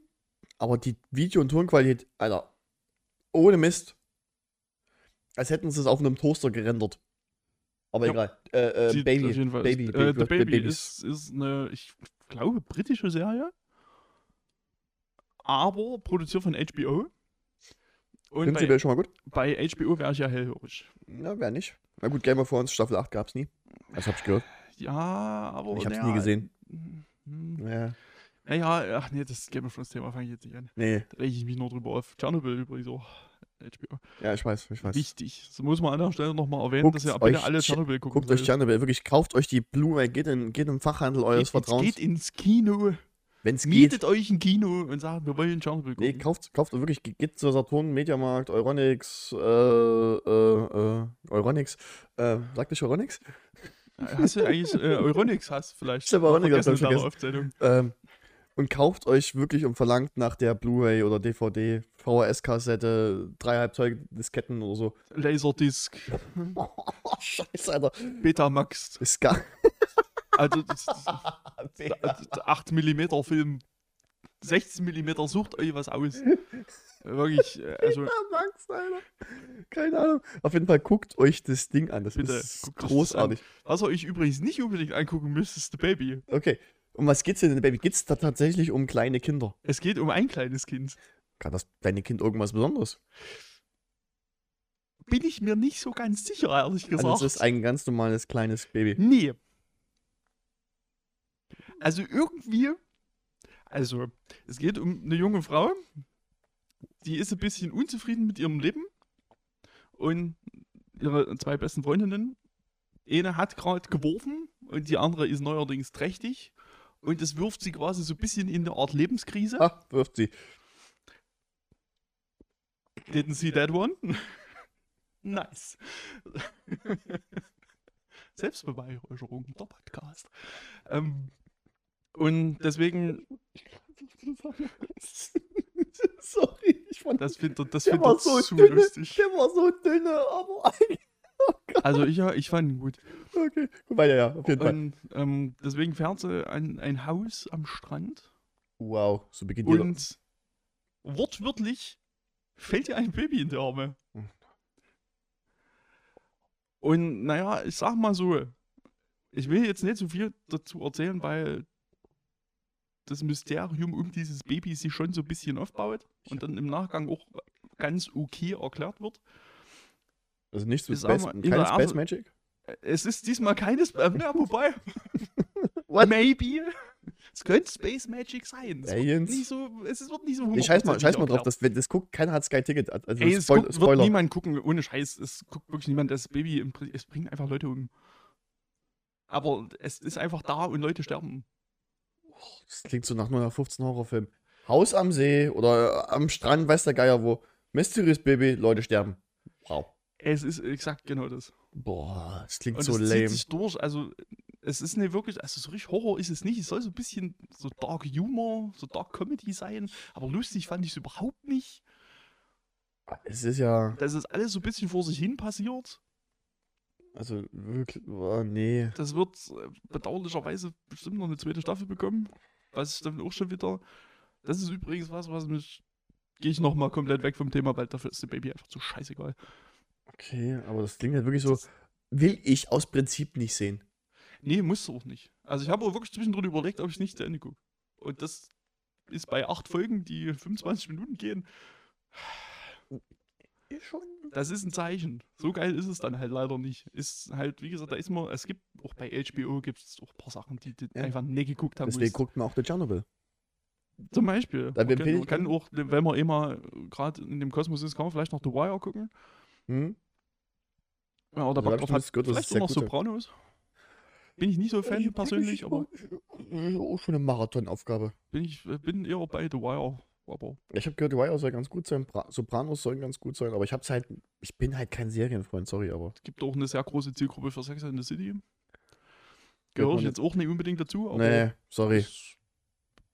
aber die Video- und Tonqualität, Alter, ohne Mist. Als hätten sie es auf einem Toaster gerendert. Aber Ja. egal. Äh, äh, Sieht Baby. jeden Fall- Baby, äh, Baby, Baby ist, ist eine, ich glaube, britische Serie. Aber produziert von HBO. Und bei, Prinzipiell schon mal gut. bei HBO wäre ich ja hellhörig. Na, wer nicht. Na gut, Game of Thrones Staffel 8 gab's nie. Das hab ich gehört. Ja, aber. Ich hab's naja, nie gesehen. hm, Ja. Naja, ach nee, das Game of Thrones Thema fange ich jetzt nicht an. Nee, Da rege ich mich nur drüber auf. Tschernobyl übrigens auch. HBO. ja, ich weiß, ich weiß. Wichtig. So muss man an der Stelle nochmal erwähnen, Guckt dass ihr euch bitte alle Tscher- Tschernobyl gucken Guckt euch sollt. Chernobyl, wirklich, kauft euch die Blu-ray, geht in, geht im Fachhandel eures geht, Vertrauens. geht ins Kino, Wenn es geht. mietet euch ein Kino und sagt, wir wollen Tschernobyl gucken. Nee, kauft, kauft wirklich, ge- geht zur Saturn, Mediamarkt, Euronix, äh, äh, äh, Euronix, äh, sagt ich Euronix? Hast du eigentlich äh, Euronix hast vielleicht? Ich hab Euronics, hab vergessen ich in deiner Aufzählung. Ähm, und kauft euch wirklich und verlangt nach der Blu-ray oder DVD, VHS-Kassette, dreieinhalb Zoll Disketten oder so. Laserdisc, scheiße, Alter. Betamax. Ist gar. Also das, das, das 8 mm Film, 16 mm, sucht euch was aus. Wirklich, äh, also Max, Alter. Keine Ahnung. Auf jeden Fall guckt euch das Ding an. Das Bitte, ist großartig. was ihr euch übrigens nicht unbedingt angucken müsst, ist The Baby. Okay. Um was geht's denn, Baby? Geht's da tatsächlich um kleine Kinder? Es geht um ein kleines Kind. Kann das kleine Kind irgendwas Besonderes? Bin ich mir nicht so ganz sicher, ehrlich gesagt. Also es ist ein ganz normales kleines Baby. Nee. Also irgendwie, also es geht um eine junge Frau, die ist ein bisschen unzufrieden mit ihrem Leben und ihre zwei besten Freundinnen, eine hat gerade geworfen und die andere ist neuerdings trächtig und das wirft sie quasi so ein bisschen in eine Art Lebenskrise. Ah, wirft sie. Didn't see that one? nice. Selbstbeweihräucherung, der Podcast. Ähm, und deswegen, Sorry, ich fand das findet das find war ich so zu dünne. lustig. Der war so dünne, aber Also ich, ich fand ihn gut. okay. Weiter, ja, auf jeden Fall. Und ähm, deswegen fährt sie an ein Haus am Strand Wow, so beginnt jeder. und wortwörtlich fällt ihr ein Baby in die Arme. Und naja, ich sag mal so, ich will jetzt nicht so viel dazu erzählen, weil das Mysterium um dieses Baby sich schon so ein bisschen aufbaut und dann im Nachgang auch ganz okay erklärt wird. Also Ich sag Space, mal, keine Space Erf- Magic? Es ist diesmal keines, äh, na, wobei, What? maybe, es könnte Space Magic sein. Es wird nicht so, es wird nicht so Nee, scheiß mal, 100% scheiß mal drauf, das, das guckt, keiner hat Sky Ticket. Also Ey, es Spoil guckt, wird Spoiler. niemand gucken, ohne Scheiß. Es guckt wirklich niemand. Das Baby, im, es bringt einfach Leute um. Aber es ist einfach da und Leute sterben. Das klingt so nach 015 Horrorfilm. Haus am See oder am Strand, weiß der Geier wo. Mysterious Baby, Leute sterben. Wow. Es ist exakt genau das. Boah, das klingt Und so es lame. zieht sich durch. Also, es ist nicht wirklich, also so richtig Horror ist es nicht. Es soll so ein bisschen so Dark Humor, so Dark Comedy sein. Aber lustig fand ich es überhaupt nicht. Es ist ja, Das ist alles so ein bisschen vor sich hin passiert. Also wirklich, oh, nee. Das wird äh, bedauerlicherweise bestimmt noch eine zweite Staffel bekommen. Was ich dann auch schon wieder. Das ist übrigens was, was mich. Gehe ich nochmal komplett weg vom Thema, weil dafür ist der Baby einfach zu scheißegal. Okay, aber das klingt halt wirklich so, will ich aus Prinzip nicht sehen. Nee, musst du auch nicht. Also ich habe auch wirklich zwischendrin überlegt, ob ich nicht zu Ende gucke. Und das ist bei acht Folgen, die 25 Minuten gehen. Schon. Das ist ein Zeichen. So geil ist es dann halt leider nicht. Ist halt, wie gesagt, da ist man, es gibt auch bei HBO gibt es auch ein paar Sachen, die, die Ja. einfach nicht geguckt haben. Deswegen musst. guckt man auch The Chernobyl. Zum Beispiel. Da Man kann, ich man kann auch, wenn man eh mal gerade in dem Kosmos ist, kann man vielleicht noch The Wire gucken. Hm? Ja, oder Also Bock hab ich drauf schon hat. gehört, Vielleicht auch noch. Sopranos. Bin ich nicht so Fan persönlich, aber Auch schon eine Marathonaufgabe. bin ich äh, bin eher bei The Wire. Aber Ich habe gehört, Wire soll ganz gut sein, Bra Sopranos sollen ganz gut sein, aber ich hab's halt, ich bin halt kein Serienfreund, sorry, aber. es gibt auch eine sehr große Zielgruppe für Sex in the City. Gehöre ich nicht. jetzt auch nicht unbedingt dazu, aber Nee, sorry.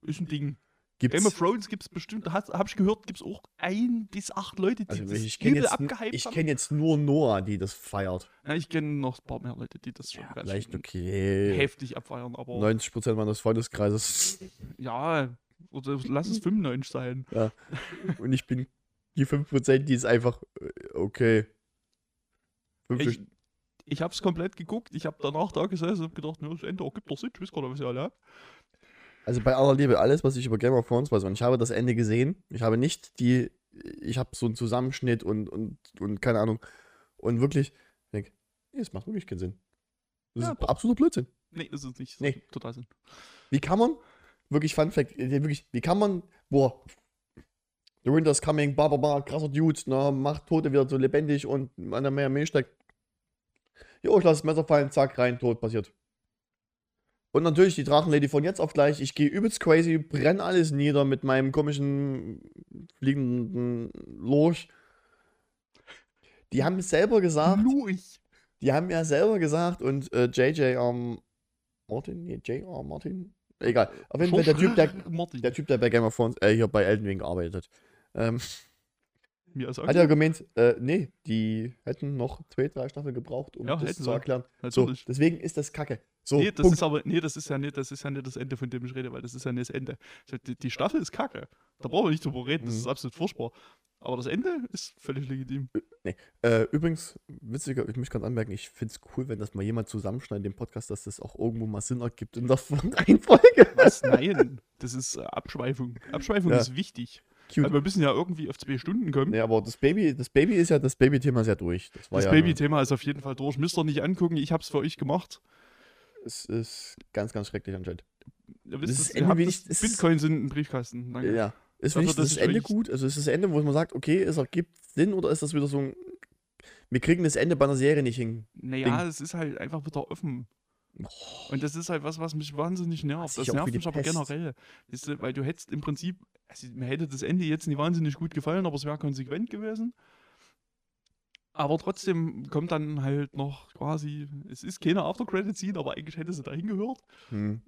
ist, ein Ding. Gibt's, Game of Thrones gibt es bestimmt, habe ich gehört, gibt es auch ein bis acht Leute, die also das ich kenne übel jetzt, abgehypt ich haben. kenn jetzt nur Noah, die das feiert. Ja, ich kenne noch ein paar mehr Leute, die das schon Ja, ganz okay. heftig abfeiern, aber 90% meines Freundeskreises. ja, oder lass es 95 sein. Und ich bin die 5%, die ist einfach äh, okay. Ich, ich habe es komplett geguckt, ich habe danach da gesessen und hab gedacht, ja, das Ende ergibt doch Sinn, ich weiß gar nicht, was ihr alle habt. Also bei aller Liebe, alles, was ich über Game of Thrones weiß, und ich habe das Ende gesehen. Ich habe nicht die, ich habe so einen Zusammenschnitt und, und, und keine Ahnung. Und wirklich, ich denke, nee, es macht wirklich keinen Sinn. Das Ja, ist absoluter Blödsinn. Nee, das ist nicht. Das Nee. Total Sinn. Wie kann man, wirklich Fun Fact, äh, wirklich, wie kann man, boah, The Winter's Coming, bla bla bla, krasser Dude, na, macht Tote wieder so lebendig und an der Meer Milch steckt. Jo, ich lasse das Messer fallen, zack, rein, tot, passiert. Und natürlich die Drachenlady von jetzt auf gleich, ich gehe übelst crazy, brenn alles nieder mit meinem komischen fliegenden Lurch. Die haben es selber gesagt, Lurch. die haben ja selber gesagt und äh, JJ ähm, Martin, nee, J.R. Martin, egal. Auf jeden Fall der Typ, der, der Typ, der bei Game of Thrones, äh, hier bei Elden Ring gearbeitet hat. Ähm, Mir ist hat ja gemeint, äh, nee, die hätten noch zwei, drei Staffeln gebraucht, um Ja, das zu erklären. So, Natürlich. deswegen ist das Kacke. So, nee, das Punkt. ist aber, nee, das ist ja nicht, das ist ja nicht das Ende, von dem ich rede, weil das ist ja nicht das Ende. Die, die Staffel ist kacke. Da brauchen wir nicht drüber reden, das ist Mhm. absolut furchtbar. Aber das Ende ist völlig legitim. Äh, übrigens, witziger, ich möchte gerade anmerken, ich finde es cool, wenn das mal jemand zusammenschneidet, den Podcast, dass das auch irgendwo mal Sinn ergibt in der Reihenfolge. Was? Nein, das ist äh, Abschweifung. Abschweifung Ja. ist wichtig. Cute. Weil wir müssen ja irgendwie auf zwei Stunden kommen. Nee, aber das Baby, das Baby ist ja, das Baby-Thema ist ja durch. Das das ja, Baby-Thema ist auf jeden Fall durch. Müsst ihr nicht angucken, ich hab's für euch gemacht. Es ist ganz, ganz schrecklich anscheinend. Ihr Das ist Ende wenig- das es ist- Bitcoins sind im Briefkasten. Danke. Ja. Ist wirklich dass das ich Ende euch- gut? Also ist das Ende, wo man sagt, okay, es ergibt Sinn oder ist das wieder so ein. Wir kriegen das Ende bei einer Serie nicht hin. Naja, es ist halt einfach wieder offen. Und das ist halt was, was mich wahnsinnig nervt. Das auch nervt mich aber Pest. generell. Du, weil du hättest im Prinzip, also mir hätte das Ende jetzt nicht wahnsinnig gut gefallen, aber es wäre konsequent gewesen. Aber trotzdem kommt dann halt noch quasi, es ist keine After-Credit-Scene, aber eigentlich hätte sie dahin gehört. Hm.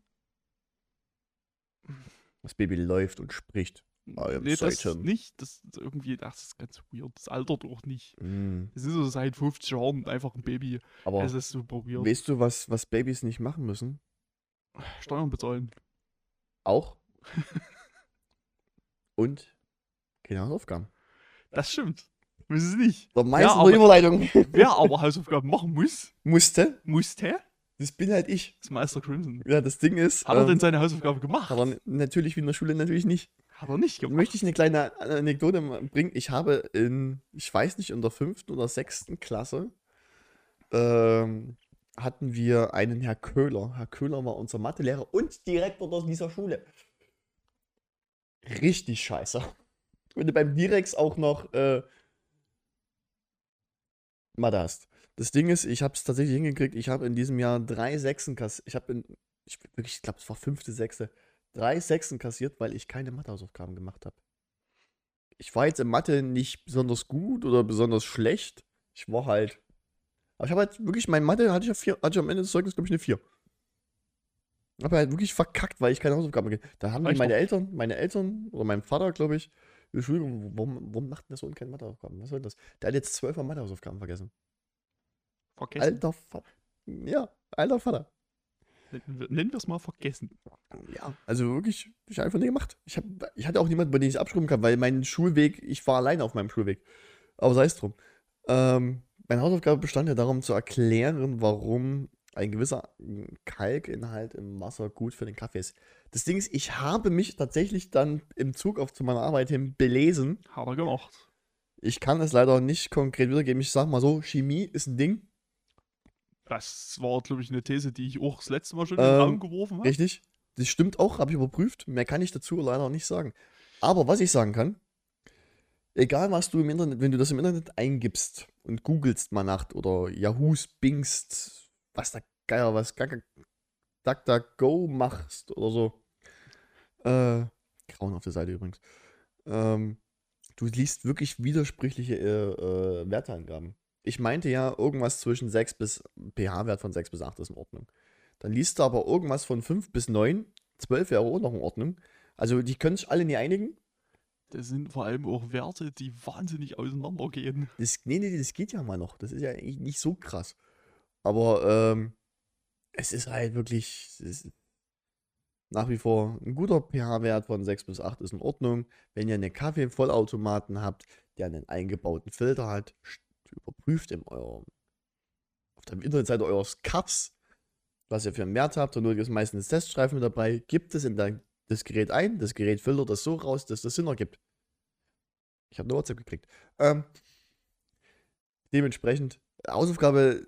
Das Baby läuft und spricht. I nee, das nicht. Das ist irgendwie, das ist ganz weird. Das altert auch nicht. Hm. Es ist so seit 50 Jahren einfach ein Baby. Aber Es ist super weird. weißt du, was, was Babys nicht machen müssen? Steuern bezahlen. Auch. und keine Hausaufgaben. Das stimmt. Müssen sie nicht. Der Meister aber- der Überleitung Wer aber Hausaufgaben machen muss, musste. musste, Das bin halt ich. ist Meister Crimson. Ja, das Ding ist. Hat er ähm, denn seine Hausaufgabe gemacht? aber n- natürlich wie in der Schule natürlich nicht. Hat er nicht gemacht. Möchte ich eine kleine Anekdote bringen? Ich habe in, ich weiß nicht, in der fünften oder sechsten Klasse ähm, hatten wir einen Herr Köhler. Herr Köhler war unser Mathelehrer und Direktor aus dieser Schule. Richtig scheiße. Wenn du beim Direx auch noch äh, Mathe hast. Das Ding ist, ich habe es tatsächlich hingekriegt. Ich habe in diesem Jahr drei Sechsen kassiert. Ich habe in, ich, ich glaube, es war fünfte, sechste, drei Sechsen kassiert, weil ich keine Mathehausaufgaben gemacht habe. Ich war jetzt in Mathe nicht besonders gut oder besonders schlecht. Ich war halt. Aber ich habe halt wirklich, mein Mathe hatte ich, ja vier, hatte ich am Ende des Zeugnisses, glaube ich, eine 4. Habe halt wirklich verkackt, weil ich keine Hausaufgaben gemacht habe. Da haben meine. Eltern, meine Eltern oder mein Vater, glaube ich, Entschuldigung, warum, warum macht denn der Sohn keine Mathehausaufgaben? Was soll das? Der hat jetzt zwölf Mathehausaufgaben vergessen. Vergessen. Alter Vater. Ja, alter Vater. Nennen wir- es mal vergessen. Ja, also wirklich, ich einfach nie gemacht. Ich, hab, ich hatte auch niemanden, bei dem ich es abschreiben kann, weil mein Schulweg, ich war alleine auf meinem Schulweg. Aber sei es drum. Ähm, meine Hausaufgabe bestand ja darum zu erklären, warum ein gewisser Kalkinhalt im Wasser gut für den Kaffee ist. Das Ding ist, ich habe mich tatsächlich dann im Zug auf zu meiner Arbeit hin belesen. Hat er gemacht. Ich kann es leider nicht konkret wiedergeben. Ich sag mal so, Chemie ist ein Ding. Das war, glaube ich, eine These, die ich auch das letzte Mal schon Ähm, in den Raum geworfen habe. Richtig. Das stimmt auch, habe ich überprüft. Mehr kann ich dazu leider nicht sagen. Aber was ich sagen kann, egal was du im Internet, wenn du das im Internet eingibst und googelst mal nach oder Yahoos bingst, was da geiler was, DuckDuckGo machst oder so. Äh, grauen auf der Seite übrigens. Ähm, du liest wirklich widersprüchliche äh, äh, Werteangaben. Ich meinte ja, irgendwas zwischen 6 bis, pH-Wert von 6 bis 8 ist in Ordnung. Dann liest du aber irgendwas von 5 bis 9, 12 wäre auch noch in Ordnung. Also die können sich alle nie einigen. Das sind vor allem auch Werte, die wahnsinnig auseinandergehen. Das, nee, nee, das geht ja mal noch. Das ist ja eigentlich nicht so krass. Aber ähm, es ist halt wirklich ist nach wie vor ein guter pH-Wert von 6 bis 8 ist in Ordnung. Wenn ihr einen Kaffee-Vollautomaten habt, der einen eingebauten Filter hat, überprüft in eurem, auf der Internetseite eures Cups, was ihr für einen Wert habt. Und nur ist meistens Teststreifen mit dabei. Gibt es in dein, das Gerät ein. Das Gerät filtert das so raus, dass das Sinn ergibt. Ich habe eine WhatsApp gekriegt. Ähm, dementsprechend Hausaufgabe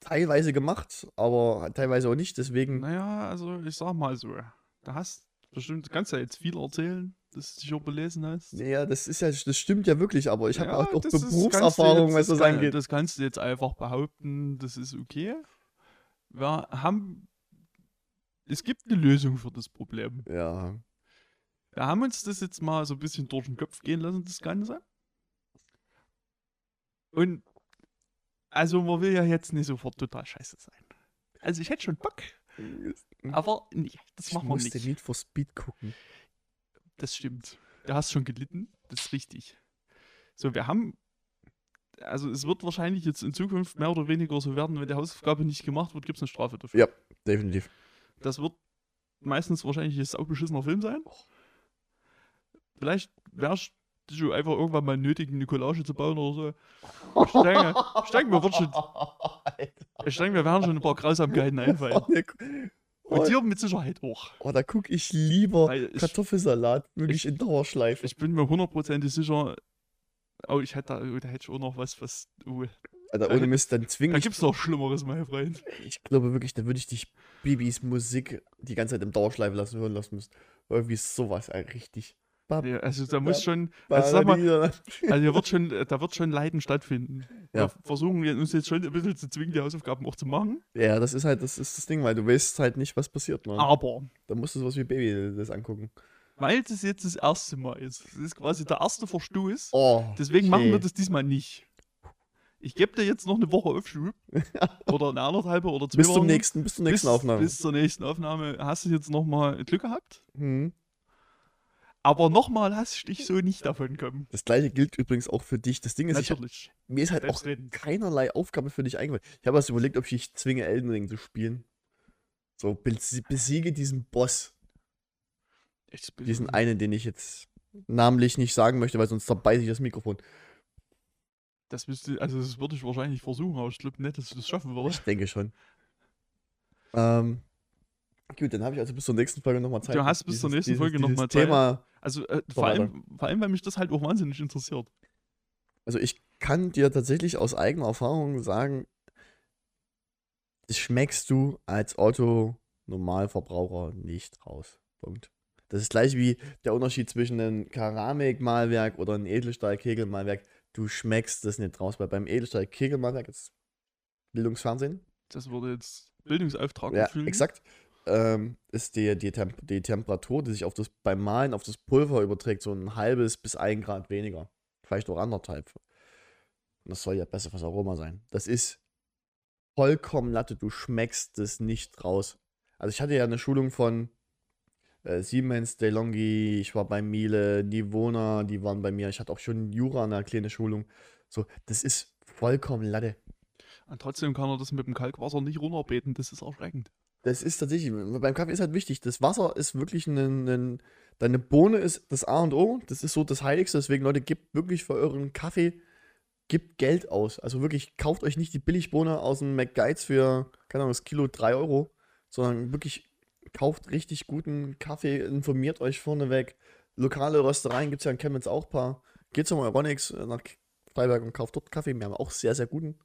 teilweise gemacht, aber teilweise auch nicht. Deswegen, Naja, also ich sag mal so. Da hast bestimmt, kannst ja jetzt viel erzählen, dass du dich auch belesen hast. naja, das ist ja, das stimmt ja wirklich, aber ich habe Ja, auch, auch Berufserfahrung, was das angeht. Das kannst du jetzt einfach behaupten, das ist okay. Wir haben. Es gibt eine Lösung für das Problem. Ja, Wir haben uns das jetzt mal so ein bisschen durch den Kopf gehen lassen, das Ganze. Und also man will ja jetzt nicht sofort total scheiße sein. Also ich hätte schon Bock, aber nee, das ich machen wir musste nicht. Need for Speed gucken. Das stimmt. Du hast schon gelitten, das ist richtig. So, wir haben, also es wird wahrscheinlich jetzt in Zukunft mehr oder weniger so werden, wenn die Hausaufgabe nicht gemacht wird, gibt es eine Strafe dafür. Ja. Definitiv. Das wird meistens wahrscheinlich ein saubeschissener Film sein. Vielleicht wärst du einfach irgendwann mal nötig, eine Collage zu bauen oder so. Ich denke, ich denke mir, wird schon, ich denke, wir werden schon ein paar Grausamkeiten einfallen. Und dir mit Sicherheit auch. Oh, da gucke ich lieber ich- Kartoffelsalat wirklich in Dauerschleife. Ich bin mir hundertprozentig sicher, oh, ich hätte da, oh, da hätte ich auch noch was, was, oh, Alter, ohne Mist, dann zwinge da ich. gibt's noch Schlimmeres, mein Freund. Ich glaube wirklich, dann würde ich dich Bibis Musik die ganze Zeit im Dauerschleife lassen hören lassen müssen. Irgendwie sowas, ey, richtig. Ja, also da muss schon, also sag mal, also wird schon, da wird schon Leiden stattfinden. Ja. Wir versuchen uns jetzt schon ein bisschen zu zwingen, die Hausaufgaben auch zu machen. Ja, das ist halt, das ist das Ding, weil du weißt halt nicht, was passiert, man. Aber Da musst du sowas wie Baby das angucken. weil das jetzt das erste Mal ist, das ist quasi der erste Verstoß, Oh. deswegen machen wir okay. das diesmal nicht. Ich gebe dir jetzt noch eine Woche Aufschub. oder eine anderthalbe oder zwei Bis zum Wochen. nächsten, bis zur nächsten bis, Aufnahme. Bis zur nächsten Aufnahme hast du jetzt nochmal Glück gehabt. Hm. Aber nochmal hast du dich so nicht davon kommen. Das gleiche gilt übrigens auch für dich. Das Ding ist, ich, Natürlich. mir ist halt auch keinerlei Aufgabe für dich eingefallen. Ich habe erst überlegt, ob ich dich zwinge, Elden Ring zu spielen. So, bes- besiege diesen Boss. Ich, Diesen einen, den ich jetzt namentlich nicht sagen möchte, weil sonst zerbeiße ich das Mikrofon. das müsste, also das würde ich wahrscheinlich versuchen, aber ich glaube nicht, dass du das schaffen Ich würdest. denke schon. Ähm, gut, dann habe ich also bis zur nächsten Folge nochmal Zeit. Du hast bis zur nächsten Folge noch dieses mal Zeit. Thema. Also äh, vor, allem, vor allem, weil mich das halt auch wahnsinnig interessiert. Also ich kann dir tatsächlich aus eigener Erfahrung sagen, das schmeckst du als Otto-Normalverbraucher nicht raus. Punkt. Das ist gleich wie der Unterschied zwischen einem Keramikmalwerk oder einem Edelstahl-Kegelmalwerk. Du schmeckst das nicht raus, weil beim Edelstahl-Kegelmalwerk ist Bildungsfernsehen. Das würde jetzt Bildungsauftrag Ja, erfüllen. exakt. Ähm, ist die, die, Temp die Temperatur, die sich auf das, beim Malen auf das Pulver überträgt, so ein halbes bis ein Grad weniger. Vielleicht auch anderthalb. Und das soll ja besser fürs Aroma sein. Das ist vollkommen Latte. Du schmeckst das nicht raus. Also ich hatte ja eine Schulung von äh, Siemens, DeLonghi, ich war bei Miele, Nivona, die waren bei mir. Ich hatte auch schon Jura eine kleine Schulung. So, das ist vollkommen Latte. Und trotzdem kann er das mit dem Kalkwasser nicht runterbeten. Das ist erschreckend. Das ist tatsächlich, beim Kaffee ist halt wichtig. Das Wasser ist wirklich ein, ein, deine Bohne ist das A und O. Das ist so das Heiligste. Deswegen, Leute, gebt wirklich für euren Kaffee, gebt Geld aus. Also wirklich, kauft euch nicht die Billigbohne aus dem McGuides für, keine Ahnung, das Kilo 3 Euro, sondern wirklich kauft richtig guten Kaffee, informiert euch vorneweg. Lokale Röstereien gibt es ja in Chemnitz auch ein paar. Geht zum Euronics nach Freiberg und kauft dort Kaffee. Wir haben auch sehr, sehr guten.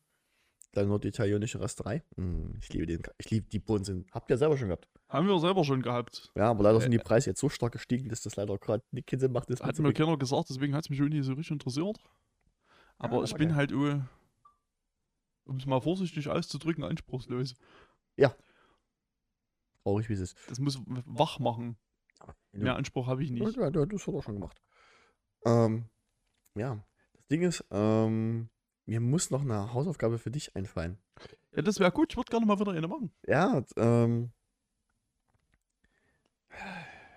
Kleine norditalienische Rösterei. Mm, ich liebe den. Ich liebe die Bohnen. Sind. Habt ihr selber schon gehabt? Haben wir selber schon gehabt. Ja, aber leider sind Äh, die Preise jetzt so stark gestiegen, dass das leider gerade nicht keinen Sinn macht. Das Hat mir bringen. keiner gesagt, deswegen hat es mich auch nie so richtig interessiert. Aber aber ich bin geil. halt, um es mal vorsichtig auszudrücken, anspruchslos. Traurig, wie es ist. Das muss wach machen. Mehr Anspruch habe ich Ja, nicht. ja, ja, das hat er schon gemacht. Ähm, ja, das Ding ist, ähm, mir muss noch eine Hausaufgabe für dich einfallen. Ja, das wäre gut. Ich würde gerne mal wieder eine machen. Ja, ähm,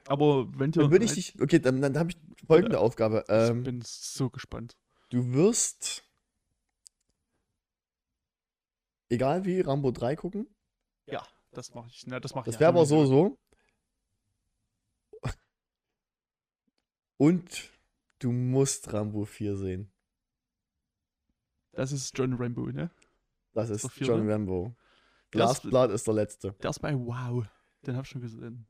Aber wenn du. Dann würde ich dich, okay, dann, dann habe ich folgende Aufgabe. ich Ähm, bin so gespannt. du wirst, egal wie, Rambo 3 gucken. Ja, das mache ich. Na, das mache Das ich. wäre ja aber so, so. Und du musst Rambo 4 sehen. Das ist John Rambo, ne? Das ist vierte? John Rambo. Der ist- Last Blood ist der letzte. Der ist bei Wow. Den habe ich schon gesehen.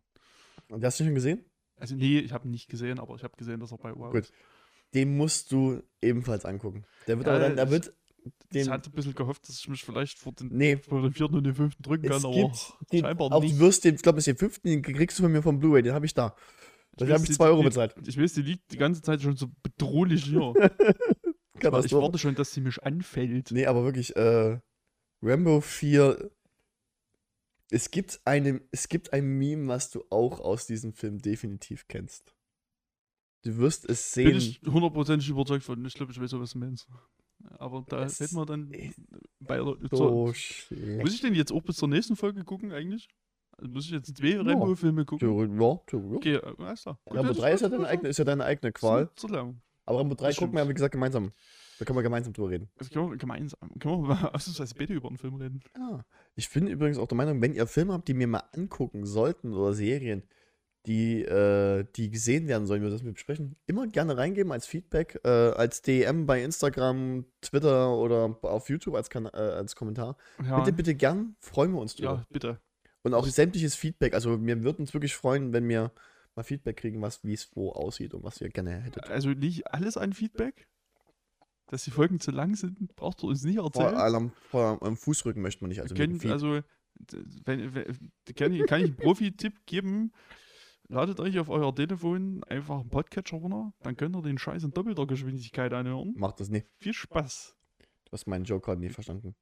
Und hast du schon gesehen? Also, nee, ich habe ihn nicht gesehen, aber ich habe gesehen, dass er bei Wow Gut. ist. Den musst du ebenfalls angucken. Der wird Ja, aber dann, der ich- wird Ich den. hatte ein bisschen gehofft, dass ich mich vielleicht vor den, Nee, vor den vierten und den fünften drücken kann, aber den, scheinbar auch nicht. du wirst den, ich glaube, es ist den fünften, den kriegst du von mir vom Blu-ray, den habe ich da. Dafür habe ich die- 2 Euro bezahlt. Ich weiß, die liegt die ganze Zeit schon so bedrohlich hier. ich warte schon, dass sie mich anfällt. Nee, aber wirklich, äh, Rambo 4. Es gibt, eine, es gibt ein Meme, was du auch aus diesem Film definitiv kennst. Du wirst es sehen. Bin ich hundertprozentig überzeugt von. Ich glaube, ich weiß, was du meinst. Aber da Es hätten wir dann bei der, so schlecht. Muss ich denn jetzt auch bis zur nächsten Folge gucken eigentlich? Also muss ich jetzt zwei Ja. Rambo-Filme gucken? Ja, Theorie- ja. Okay, äh, alles klar. Gut, Rambo das 3 ist ja deine eigene, ist ja deine eigene Qual. Zu lang. Aber Rambo 3 Das gucken wir, stimmt. wie gesagt, gemeinsam. Da können wir gemeinsam drüber reden. Also können wir gemeinsam, können wir mal ausnahmsweise bitte über einen Film reden? Ja. Ich bin übrigens auch der Meinung, wenn ihr Filme habt, die mir mal angucken sollten oder Serien, die, äh, die gesehen werden sollen, wir das mit besprechen, immer gerne reingeben als Feedback, äh, als DM bei Instagram, Twitter oder auf YouTube als, kan äh, als Kommentar. Ja, Bitte, bitte gern, freuen wir uns drüber. ja bitte. Und auch sämtliches Feedback. Also, wir würden uns wirklich freuen, wenn wir mal Feedback kriegen, was wie es wo aussieht und was ihr gerne hättet. Also nicht alles an Feedback. Dass die Folgen zu lang sind, brauchst du uns nicht Vor erzählen. allem vor am Fußrücken möchte man nicht. Also, können, also, wenn, wenn, kann, ich, kann ich einen Profi-Tipp geben? Ladet euch auf euer Telefon einfach einen Podcatcher runter, dann könnt ihr den Scheiß in doppelter Geschwindigkeit anhören. Macht das nicht. Viel Spaß. Du hast meinen Joke gerade nie verstanden.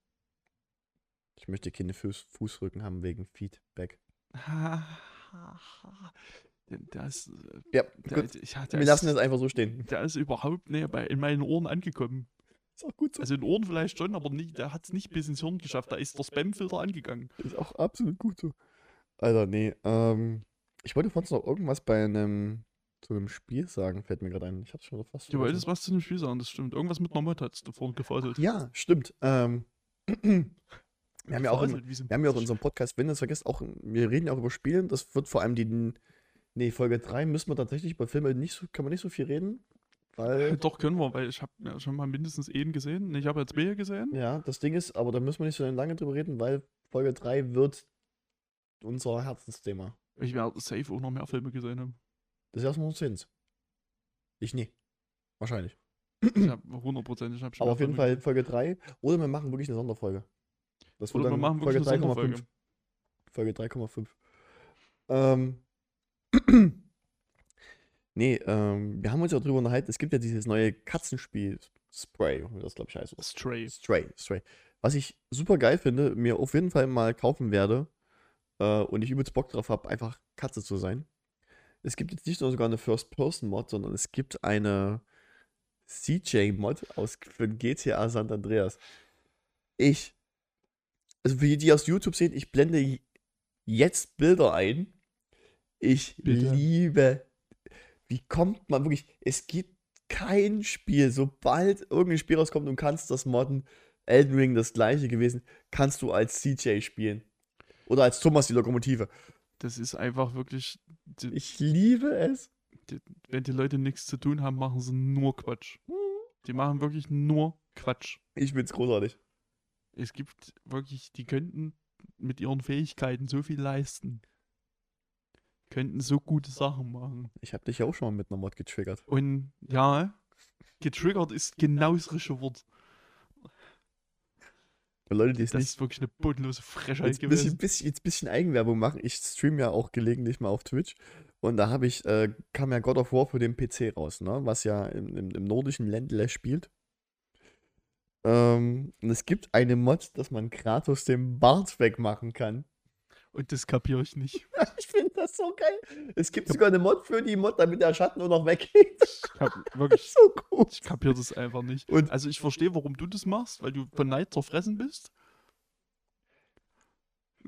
Ich möchte keine Fuß Fußrücken haben wegen Feedback. Ist, äh, Ja, der, gut. ja, der Wir lassen das einfach so stehen. der ist überhaupt nicht bei, in meinen Ohren angekommen. Ist auch gut so. Also in Ohren vielleicht schon, aber der hat es nicht bis ins Hirn geschafft. Da ist der Spamfilter angegangen. Ist auch absolut gut so. Alter, nee. Ähm, ich wollte vorhin noch irgendwas bei einem zu einem Spiel sagen, fällt mir gerade ein. Ich hab's schon fast Du wolltest was zu dem Spiel sagen, das stimmt. Irgendwas mit einer Mod hast du vorhin gefaselt. Ja, stimmt. Ähm, wir haben ja auch in, Wir haben ja auch in unserem Podcast, wenn ihr es vergesst, auch, wir reden ja auch über Spiele. Das wird vor allem die, nee, Folge 3 müssen wir tatsächlich bei Filmen nicht so, kann man nicht so viel reden. Weil, Doch, können wir, weil ich habe ja schon mal mindestens einen gesehen. Ich habe jetzt zwei gesehen. ja, das Ding ist, aber da müssen wir nicht so lange drüber reden, weil Folge 3 wird unser Herzensthema. Ich werde safe auch noch mehr Filme gesehen haben. Das ist erstmal uns. Ich nie. Wahrscheinlich. Ich habe hundertprozentig. hab schon Aber auf jeden Fall Folge 3. Oder wir machen wirklich eine Sonderfolge. Das Oder wir machen wirklich eine 3,5. Sonderfolge. Folge 3,5. Ähm. nee, ähm, wir haben uns ja darüber unterhalten, es gibt ja dieses neue Katzenspiel, Spray, das glaube ich heißt. Stray. Stray, Stray. Was ich super geil finde, mir auf jeden Fall mal kaufen werde äh, und ich übelst Bock drauf habe, einfach Katze zu sein. Es gibt jetzt nicht nur sogar eine First-Person-Mod, sondern es gibt eine CJ-Mod aus für GTA San Andreas. Ich, also für die, die aus YouTube sehen, ich blende jetzt Bilder ein. Ich Bitte. liebe, wie kommt man wirklich, es gibt kein Spiel, sobald irgendein Spiel rauskommt und kannst das modden, Elden Ring das gleiche gewesen, kannst du als CJ spielen. Oder als Thomas die Lokomotive. Das ist einfach wirklich. Die, Ich liebe es. die, wenn die Leute nichts zu tun haben, machen sie nur Quatsch. Die machen wirklich nur Quatsch. Ich find's großartig. Es gibt wirklich, die könnten mit ihren Fähigkeiten so viel leisten. Könnten so gute Sachen machen. Ich habe dich ja auch schon mal mit einer Mod getriggert. Und ja, getriggert ist genau das richtige Wort. Leute, die es Das nicht ist wirklich eine bodenlose Frechheit Jetzt ein bisschen, gewesen. bisschen, jetzt bisschen Eigenwerbung machen. Ich stream ja auch gelegentlich mal auf Twitch. Und da habe ich, äh, kam ja God of War für den PC raus, ne? Was ja im, im, im nordischen Ländle spielt. Ähm, und es gibt eine Mod, dass man Kratos den Bart wegmachen kann. Und das kapiere ich nicht. Ich finde das so geil. Es gibt sogar eine Mod für die Mod, damit der Schatten nur noch weggeht. Ich hab wirklich, so gut. ich kapiere das einfach nicht. Und Also ich verstehe, warum du das machst, weil du von Neid zerfressen bist.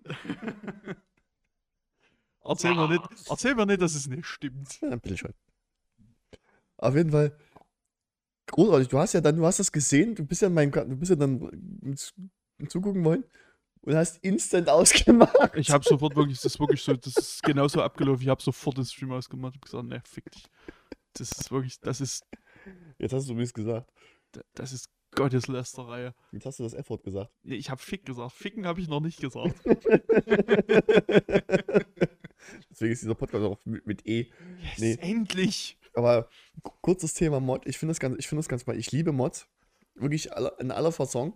Erzähl mir nicht, erzähl mir nicht, dass es nicht stimmt. Ja, bitte schon. Auf jeden Fall. Großartig. Du hast ja dann, du hast das gesehen, du bist ja in meinem, Ka- du bist ja dann zugucken wollen und hast instant ausgemacht. Ich habe sofort wirklich, das ist wirklich so, das ist genauso abgelaufen. Ich habe sofort den Stream ausgemacht und gesagt, ne, fick dich. Das ist wirklich, das ist, Jetzt hast du übrigens gesagt. das ist Gotteslästerei. Jetzt hast du das F-Wort gesagt. Nee, ich habe Fick gesagt. Ficken habe ich noch nicht gesagt. Deswegen ist dieser Podcast auch mit, mit E. Yes, Nee. endlich! Aber kurzes Thema Mod. Ich finde das ganz, ich finde das ganz mal. Ich liebe Mods. Wirklich in aller Fasson.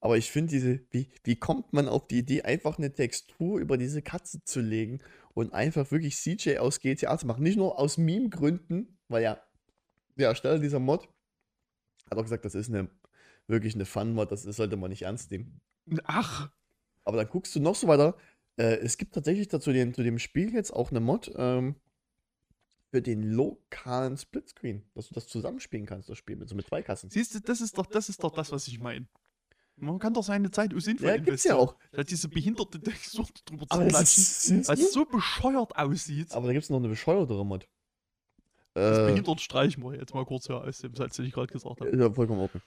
Aber ich finde diese, wie, wie kommt man auf die Idee, einfach eine Textur über diese Katze zu legen und einfach wirklich CJ aus GTA zu machen? Nicht nur aus Meme-Gründen, weil ja, der Ersteller dieser Mod hat auch gesagt, das ist eine, wirklich eine Fun-Mod, das, sollte man nicht ernst nehmen. Ach, Aber dann guckst du noch so weiter. Äh, es gibt tatsächlich dazu dem, zu dem Spiel jetzt auch eine Mod ähm, für den lokalen Splitscreen, dass du das zusammenspielen kannst, das Spiel mit so mit zwei Kassen. siehst du, das ist doch, das ist doch das, was ich meine. Man kann doch seine Zeit sinnvoll Ja, gibt's ja investieren. auch. Statt diese behinderte Textur drüber zu klatschen, weil es so bescheuert aussieht. aber da gibt es noch eine bescheuertere Mod. Das Äh, behindert streichen wir jetzt mal kurz hier aus dem Satz, den ich gerade gesagt habe. ja, vollkommen Ordnung.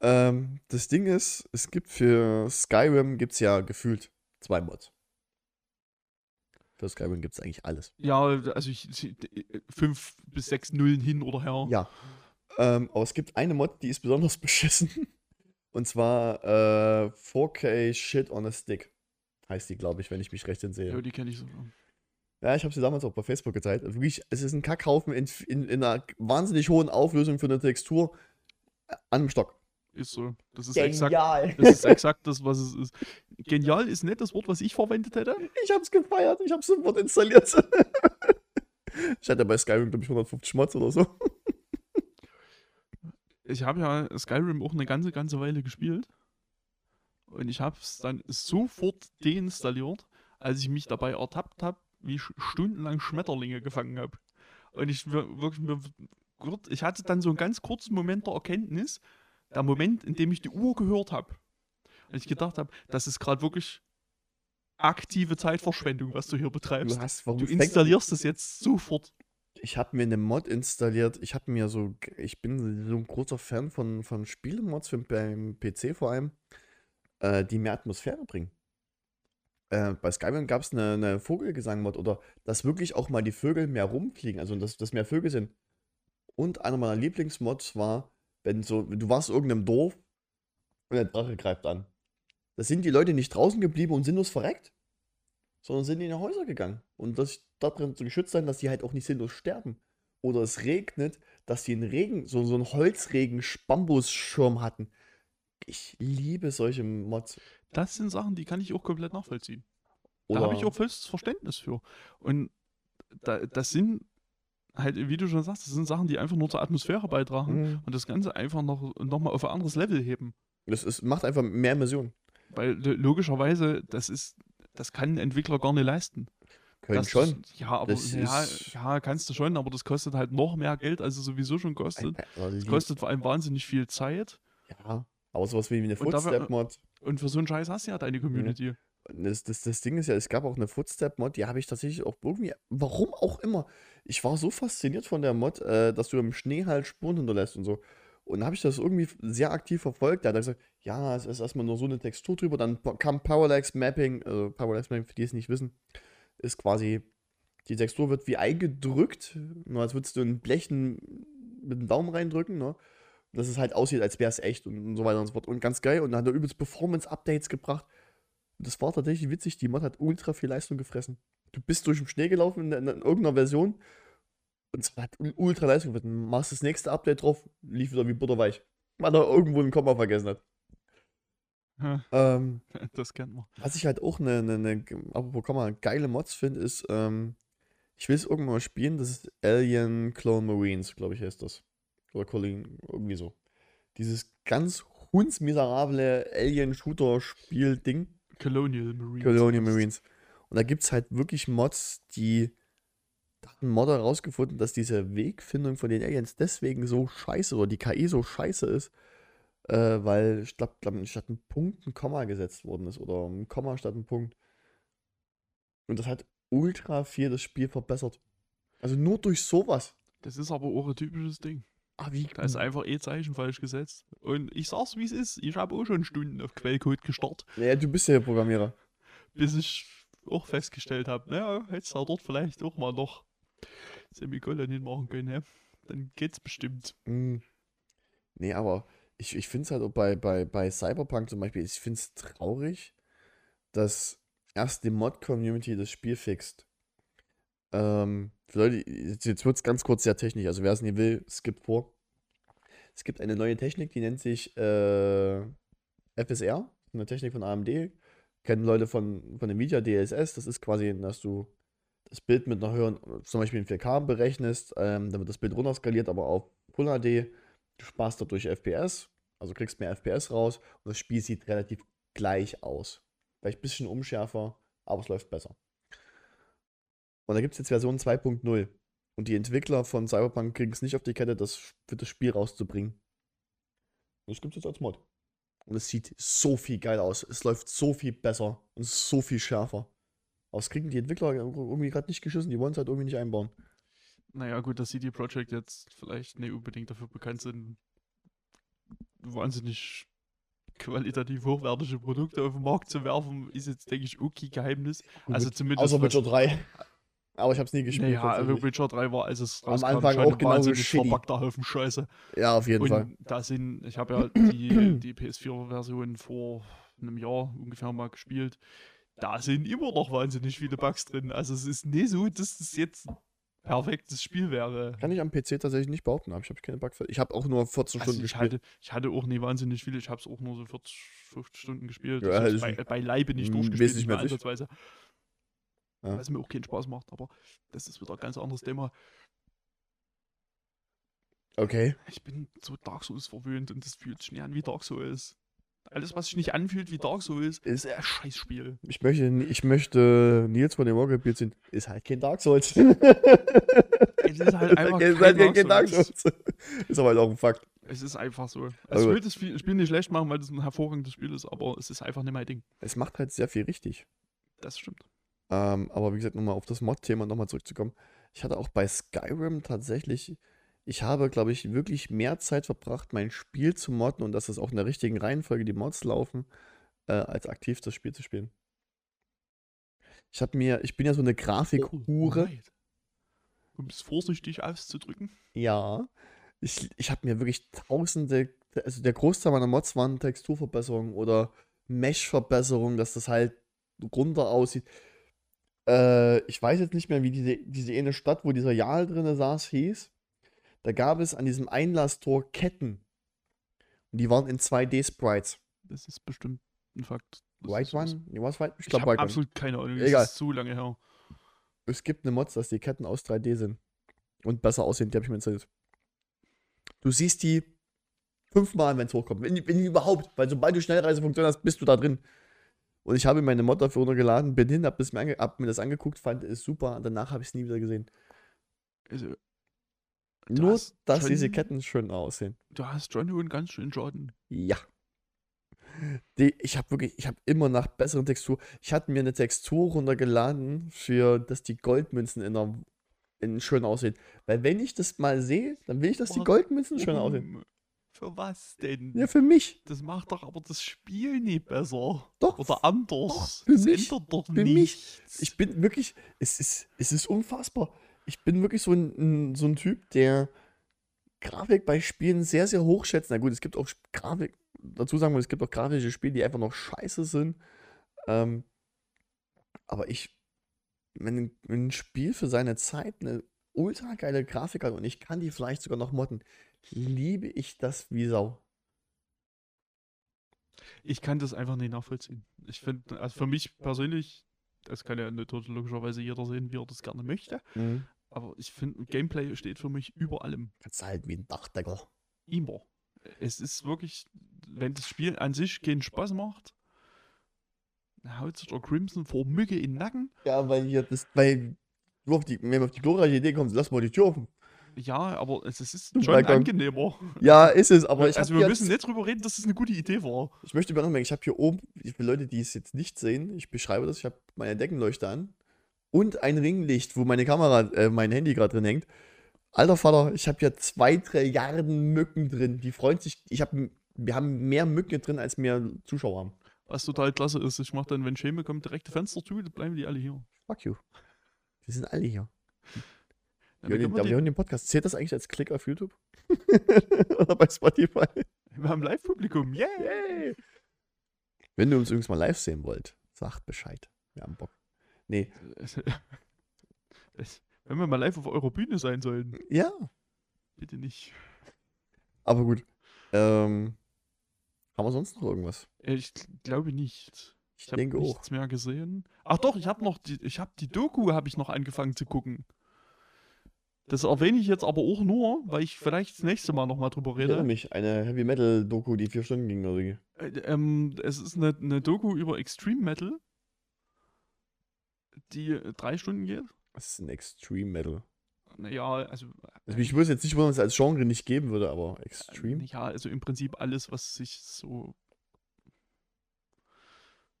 Ähm, das Ding ist, es gibt für Skyrim gibt's ja gefühlt zwei Mods. Für Skyrim gibt es eigentlich alles. Ja, also ich, ich- fünf bis sechs Nullen hin oder her. Ja. Ähm, aber es gibt eine Mod, die ist besonders beschissen. Und zwar äh, 4K Shit on a Stick. Heißt die, glaube ich, wenn ich mich recht entsehe. Ja, die kenne ich sogar. Ja, ich habe sie damals auch bei Facebook gezeigt. Also wirklich, es ist ein Kackhaufen in, in, in einer wahnsinnig hohen Auflösung für eine Textur äh, an einem Stock. Ist so. Das ist exakt. Genial. Das ist exakt das, was es ist. Genial ist nicht das Wort, was ich verwendet hätte. Ich hab's gefeiert. Ich hab's sofort installiert. ich hatte bei Skyrim, glaube ich, 150 Mods oder so. Ich habe ja Skyrim auch eine ganze, ganze Weile gespielt. Und ich habe es dann sofort deinstalliert, als ich mich dabei ertappt habe, wie ich stundenlang Schmetterlinge gefangen habe. Und ich wir- wirklich, ich hatte dann so einen ganz kurzen Moment der Erkenntnis, der Moment, in dem ich die Uhr gehört habe. Und ich gedacht habe, das ist gerade wirklich aktive Zeitverschwendung, was du hier betreibst. Du hast, Du installierst es jetzt sofort. Ich habe mir eine Mod installiert. Ich habe mir so, ich bin so ein großer Fan von, von Spielemods für, beim PC vor allem, äh, die mehr Atmosphäre bringen. Äh, bei Skyrim gab es eine, eine Vogelgesang-Mod oder dass wirklich auch mal die Vögel mehr rumfliegen, also dass, dass mehr Vögel sind. Und einer meiner Lieblingsmods war, wenn so, du warst in irgendeinem Dorf und der Drache greift an. Da sind die Leute nicht draußen geblieben und sinnlos verreckt, sondern sind in die Häuser gegangen. Und das darin zu geschützt sein, dass die halt auch nicht sinnlos sterben. Oder es regnet, dass die einen Regen, so, so einen Holzregen-Bambusschirm hatten. Ich liebe solche Mods. Das sind Sachen, die kann ich auch komplett nachvollziehen. Oder Da habe ich auch vollstes Verständnis für. Und da, das sind halt, wie du schon sagst, das sind Sachen, die einfach nur zur Atmosphäre beitragen Mhm. und das Ganze einfach noch, noch mal auf ein anderes Level heben. das ist, macht einfach mehr Immersion. Weil lo- logischerweise, das ist, das kann ein Entwickler gar nicht leisten. Können Das- schon. Ja, aber ja, ja, kannst du schon, aber das kostet halt noch mehr Geld, als es sowieso schon kostet. Es kostet vor allem wahnsinnig viel Zeit. Ja, aber sowas wie eine Footstep-Mod. Und für so einen Scheiß hast du ja deine Community. Das, das, das Ding ist ja, es gab auch eine Footstep-Mod, die habe ich tatsächlich auch irgendwie, warum auch immer. Ich war so fasziniert von der Mod, äh, dass du im Schnee halt Spuren hinterlässt und so. Und habe ich das irgendwie sehr aktiv verfolgt. Da hat er gesagt, ja, es ist erstmal nur so eine Textur drüber. Dann kam Parallax Mapping, also Parallax Mapping, für die es nicht wissen, ist quasi, die Textur wird wie eingedrückt, nur als würdest du ein Blechen mit dem Daumen reindrücken, ne? Dass es halt aussieht, als wäre es echt und, und so weiter und so fort. Und ganz geil. Und dann hat er übelst Performance-Updates gebracht. Das war tatsächlich witzig. Die Mod hat ultra viel Leistung gefressen. Du bist durch den Schnee gelaufen in, in, in irgendeiner Version und es hat ul- ultra Leistung gefressen. Machst das nächste Update drauf, lief wieder wie butterweich. Weil er irgendwo ein Komma vergessen hat. Ja, Ähm, das kennt man. was ich halt auch eine, eine, eine apropos Komma, geile Mods finde, ist, ähm, ich will es irgendwann mal spielen, das ist Alien Clone Marines, glaube ich, heißt das. Oder Colin, irgendwie so. Dieses ganz hundsmiserable Alien-Shooter-Spiel-Ding. Colonial Marines. Colonial. Marines. Und da gibt es halt wirklich Mods, die. Da hat ein Modder rausgefunden, dass diese Wegfindung von den Aliens deswegen so scheiße oder die KI so scheiße ist, äh, weil ich glaube, glaub, statt ein Punkt ein Komma gesetzt worden ist oder ein Komma statt ein Punkt. Und das hat ultra viel das Spiel verbessert. Also nur durch sowas. Das ist aber auch ein typisches Ding. Ah, wie Da ist einfach E-Zeichen falsch gesetzt. Und ich sag's, wie es ist. Ich habe auch schon Stunden auf Quellcode gestartet, Naja, du bist ja der Programmierer. bis ich auch festgestellt habe, naja, hättest du dort vielleicht auch mal noch Semikolon hinmachen können, ne? Dann geht's bestimmt. Hm. Nee, aber ich, ich finde es halt auch bei, bei, bei Cyberpunk zum Beispiel, ich finde es traurig, dass erst die Mod-Community das Spiel fixt. Ähm, Leute, jetzt, wird es ganz kurz sehr technisch, also wer es nicht will, skippt vor. Es gibt eine neue Technik, die nennt sich äh, FSR, eine Technik von AMD. Kennen Leute von, von Nvidia DLSS, das ist quasi, dass du das Bild mit einer höheren, zum Beispiel in 4K berechnest, ähm, dann wird das Bild runterskaliert, aber auf Full HD. Du sparst dadurch FPS, also kriegst mehr FPS raus und das Spiel sieht relativ gleich aus. Vielleicht ein bisschen unschärfer, aber es läuft besser. Und da gibt es jetzt Version 2.0. Und die Entwickler von Cyberpunk kriegen es nicht auf die Kette, das für das Spiel rauszubringen. Und das gibt es jetzt als Mod. Und es sieht so viel geil aus. Es läuft so viel besser und so viel schärfer. Aber das kriegen die Entwickler irgendwie gerade nicht geschissen. Die wollen es halt irgendwie nicht einbauen. Naja, gut, dass CD Projekt jetzt vielleicht nicht unbedingt dafür bekannt sind, wahnsinnig qualitativ hochwertige Produkte auf den Markt zu werfen, ist jetzt, denke ich, okay Geheimnis. Also zumindest. Außer Witcher 3. Aber ich habe es nie gespielt. Naja, also. Witcher 3 war, als es Am rauskam, Anfang schon auch wahnsinnig shitty. verpackter Haufen Scheiße. ja, auf jeden Und Fall. da sind, ich habe ja die, die PS4-Version vor einem Jahr ungefähr mal gespielt. Da sind immer noch wahnsinnig viele Bugs drin. Also es ist nicht so, dass das jetzt ein perfektes Spiel wäre. Kann ich am PC tatsächlich nicht behaupten, aber ich habe keine Bug. Ich habe auch nur 14 Also Stunden ich, gespielt. hatte, ich hatte auch nie wahnsinnig viele, ich habe es auch nur so 40, 50 Stunden gespielt. Ja, das bei, ist- bei Leibe nicht durchgespielt, nicht mehr ansatzweise. Ja. Was mir auch keinen Spaß macht, aber das ist wieder ein ganz anderes Thema. Okay. Ich bin so Dark Souls verwöhnt und das fühlt sich nicht an wie Dark Souls. Alles, was sich nicht anfühlt wie Dark Souls, Ist, ein Scheißspiel. ich, möchte, ich möchte Nils von dem Wargebiet sind. Ist halt kein Dark Souls. Es ist halt einfach ist kein halt kein Dark Dark Souls. ist aber halt auch ein Fakt. Es ist einfach so. Also ich will das Spiel Spiel nicht schlecht machen, weil das ein hervorragendes Spiel ist, aber es ist einfach nicht mein Ding. Es macht halt sehr viel richtig. Das stimmt. Ähm, aber wie gesagt, nochmal auf das Mod-Thema nochmal zurückzukommen. Ich hatte auch bei Skyrim tatsächlich, ich habe, glaube ich, wirklich mehr Zeit verbracht, mein Spiel zu modden und dass es auch in der richtigen Reihenfolge die Mods laufen, äh, als aktiv das Spiel zu spielen. Ich habe mir, ich bin ja so eine Grafikhure. Alright. Um es vorsichtig auszudrücken. Ja. Ich, ich habe mir wirklich tausende, also der Großteil meiner Mods waren Texturverbesserungen oder Mesh-Verbesserungen, dass das halt runter aussieht. Äh, ich weiß jetzt nicht mehr, wie diese, diese eine Stadt, wo dieser Jal drin saß, hieß. Da gab es an diesem Einlasstor Ketten. Und die waren in 2D-Sprites. Das ist bestimmt ein Fakt. Das White One? Nee, was White? Ich Ich habe absolut keine Ahnung. Egal. Das ist so lange her. Es gibt eine Mods, dass die Ketten aus 3D sind. Und besser aussehen, die habe ich mir installiert. Du siehst die fünfmal, wenn es hochkommt. Wenn, wenn überhaupt. Weil sobald du Schnellreisefunktion hast, bist du da drin. Und ich habe meine Mod dafür runtergeladen, bin hin, hab, mir, hab mir das angeguckt, fand es super. Und danach habe ich es nie wieder gesehen. Also, Nur, dass schon- diese Ketten schön aussehen. du hast John Hoon ganz schön Schaden. Ja. Die, ich habe wirklich, ich habe immer nach besseren Textur. Ich hatte mir eine Textur runtergeladen, für dass die Goldmünzen in der, in schön aussehen. Weil wenn ich das mal sehe, dann will ich, dass die? Goldmünzen schön aussehen. Warum? Für was denn? Ja, für mich. Das macht doch aber das Spiel nicht besser. Doch. Oder anders. für das mich. ändert doch Für mich. nichts. Ich bin wirklich, es ist, es ist unfassbar. Ich bin wirklich so ein, ein, so ein Typ, der Grafik bei Spielen sehr, sehr hoch schätzt. Na gut, es gibt auch Grafik, dazu sagen wir, es gibt auch grafische Spiele, die einfach noch scheiße sind. Ähm, aber ich, wenn, wenn ein Spiel für seine Zeit eine ultra geile Grafik hat und ich kann die vielleicht sogar noch modden, liebe ich das wie Sau. Ich kann das einfach nicht nachvollziehen. Ich finde, also für mich persönlich, das kann ja natürlich logischerweise jeder sehen, wie er das gerne möchte. Aber ich finde, Gameplay steht für mich über allem. Kannst du halt wie ein Dachdecker. Immer. Es ist wirklich, wenn das Spiel an sich keinen Spaß macht, haut sich der Crimson vor Mücke in den Nacken. Ja, weil hier das, weil du auf die, wenn wir auf die glorreiche Idee kommst, lass mal die Tür offen. Ja, aber es, es ist schon Balkon. angenehmer. Ja, ist es, aber ich also wir müssen nicht drüber reden, dass es eine gute Idee war. Ich möchte mir noch merken, ich habe hier oben, für Leute, die es jetzt nicht sehen, ich beschreibe das, ich habe meine Deckenleuchte an und ein Ringlicht, wo meine Kamera, äh, mein Handy gerade drin hängt. Alter Vater, ich habe ja zwei Trilliarden Mücken drin. Die freuen sich. Ich habe, wir haben mehr Mücken drin, als wir Zuschauer haben. Was total klasse ist, ich mache dann, wenn Schäme kommt, direkt die Fenster zu, dann bleiben die alle hier. Fuck you. Die sind alle hier. Ja, Wir hören, den, wir, wir hören den Podcast. Zählt das eigentlich als Klick auf YouTube? Oder bei Spotify? wir haben Live-Publikum, yeah! Yay! Wenn ihr uns übrigens mal live sehen wollt, sagt Bescheid. Wir haben Bock. Nee, Es- Wenn wir mal live auf eurer Bühne sein sollen, ja, bitte nicht. aber gut. Ähm, haben wir sonst noch irgendwas? Äh, Ich gl- glaube nicht. Ich, Ich habe denke auch. nichts mehr gesehen. Ach doch, ich habe noch die, ich habe die Doku habe ich noch angefangen zu gucken. Das erwähne ich jetzt aber auch nur, weil ich vielleicht das nächste Mal noch mal drüber Ich erinnere rede. mich, eine Heavy Metal Doku, die vier Stunden ging oder wie? Äh, ähm, es ist eine, eine Doku über Extreme Metal, die äh, drei Stunden geht. Das ist ein Extreme Metal. Naja, also Also ich wusste jetzt nicht, warum es als Genre nicht geben würde, aber äh, Extreme. ja, also im Prinzip alles, was sich so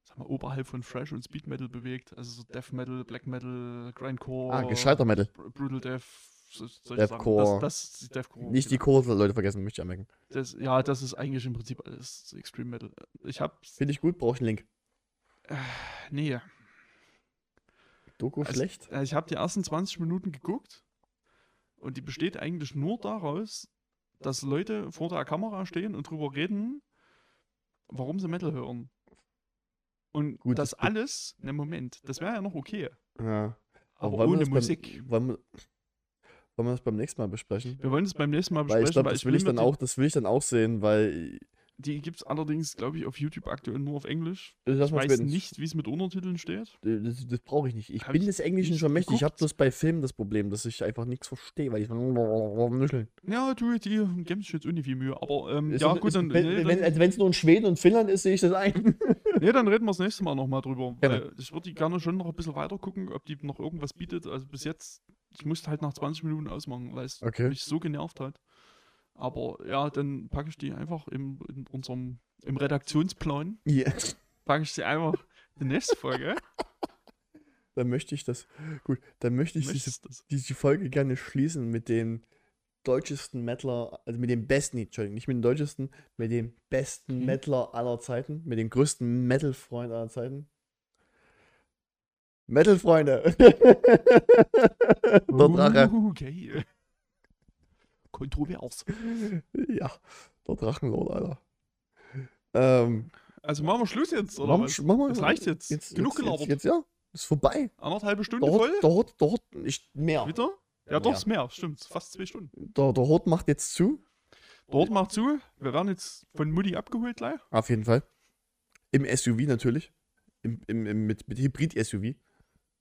sag mal, oberhalb von Thrash und Speed Metal bewegt. Also so Death Metal, Black Metal, Grindcore, Ah, gescheiter Metal. Br- Brutal Death, Deathcore. Das, das Deathcore. Nicht die genau. Kurse, Leute vergessen, möchte ich anmerken. Das, ja, das ist eigentlich im Prinzip alles Extreme Metal. Ich hab. Finde ich gut, brauche ich einen Link. Nee. Doku Also, schlecht? äh, Ich habe die ersten 20 Minuten geguckt und die besteht eigentlich nur daraus, dass Leute vor der Kamera stehen und drüber reden, warum sie Metal hören. Und Gut, das das alles, ne Moment, das wäre ja noch okay, Ja. aber wir ohne das Musik. Beim, wollen, wir, wollen wir das beim nächsten Mal besprechen? Wir wollen es beim nächsten Mal Weil besprechen, ich glaube, weil das will ich dann auch, das will ich dann auch sehen, weil Die gibt es allerdings, glaube ich, auf YouTube aktuell nur auf Englisch. das, Ich weiß nicht, wie es mit Untertiteln steht. Das, das brauche ich nicht. Ich Hab bin ich des Englischen schon mächtig. Ich habe bloß bei Filmen das Problem, dass ich einfach nichts verstehe, weil ich nuscheln. Ja, du, die geben sich jetzt viel Mühe. Aber ähm, ja, das- gut, dann, wenn nee, wenn es nur in Schweden und Finnland ist, sehe ich das ein. nee, dann reden wir das nächste Mal nochmal drüber. Weil ich würde die gerne schon noch ein bisschen weiter gucken, ob die noch irgendwas bietet. Also bis jetzt, ich musste halt nach 20 Minuten ausmachen, weil es Okay. mich so genervt hat. Aber ja, dann packe ich die einfach im, in unserem im Redaktionsplan, Ja. packe ich sie einfach in die nächste Folge. Dann möchte ich das. Gut, dann möchte ich diese, diese Folge gerne schließen mit dem deutschesten Metaler, also mit dem besten, Entschuldigung, nicht mit dem deutschesten, mit dem besten Mhm. Metaler aller Zeiten, mit dem größten Metal-Freund aller Zeiten. Metal-Freunde! Der Drache. Uh, Okay. Kontrovers. Ja, der Drachenlord, Alter. Ähm, Also machen wir Schluss jetzt, oder machen was? machen wir- Das reicht jetzt. Genug jetzt, gelabert. Jetzt, jetzt, ja, ist vorbei. Anderthalbe Stunde Der voll? Hort, der Hort, der Hort, nicht mehr. Wieder? Ja, doch, Ja. ist mehr. Stimmt, fast zwei Stunden. Der, der Hort macht jetzt zu. Dort macht zu. Wir werden jetzt von Mutti abgeholt gleich. Auf jeden Fall. Im SUV natürlich. Im, im, im, mit mit Hybrid-SUV.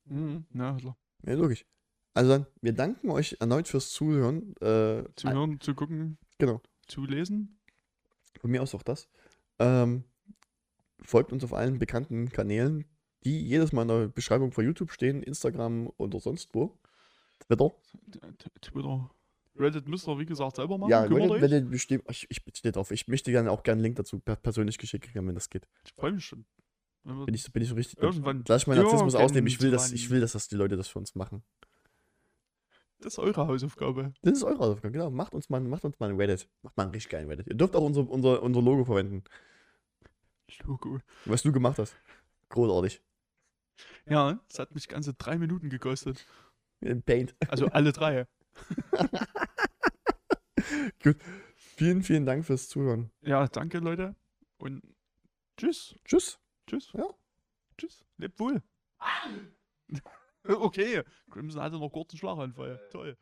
Mhm. Ja, klar. Ja, logisch. Also dann, wir danken euch erneut fürs Zuhören. Äh, Zu hören, zu gucken, Genau. zu lesen. Von mir aus auch das. Ähm, folgt uns auf allen bekannten Kanälen, die jedes Mal in der Beschreibung von YouTube stehen, Instagram oder sonst wo. Twitter. Twitter. Reddit müsst ihr, wie gesagt, selber machen. Ja, Reddit. Reddit bestimmt. Ich, ich nicht drauf. Ich möchte gerne auch gerne einen Link dazu per persönlich geschickt kriegen, wenn das geht. Ich freue mich schon. Bin ich, bin ich so richtig. irgendwann Lass ich meinen Narzissmus ausnehmen. Ich will, das, ich will, dass das die Leute das für uns machen. Das ist eure Hausaufgabe. Das ist eure Aufgabe, genau. Macht uns mal, macht uns mal einen Reddit. Macht mal einen richtig geilen Reddit. Ihr dürft auch unser, unser, unser Logo verwenden, Logo. was du gemacht hast. Großartig. Ja, es hat mich ganze drei Minuten gekostet. In Paint. Also alle drei. Vielen, vielen Dank fürs Zuhören. Ja, danke, Leute. Und tschüss. Tschüss. Tschüss. Ja. Tschüss. Lebt wohl. okay. Crimson hatte noch kurzen Schlaganfall. Toll.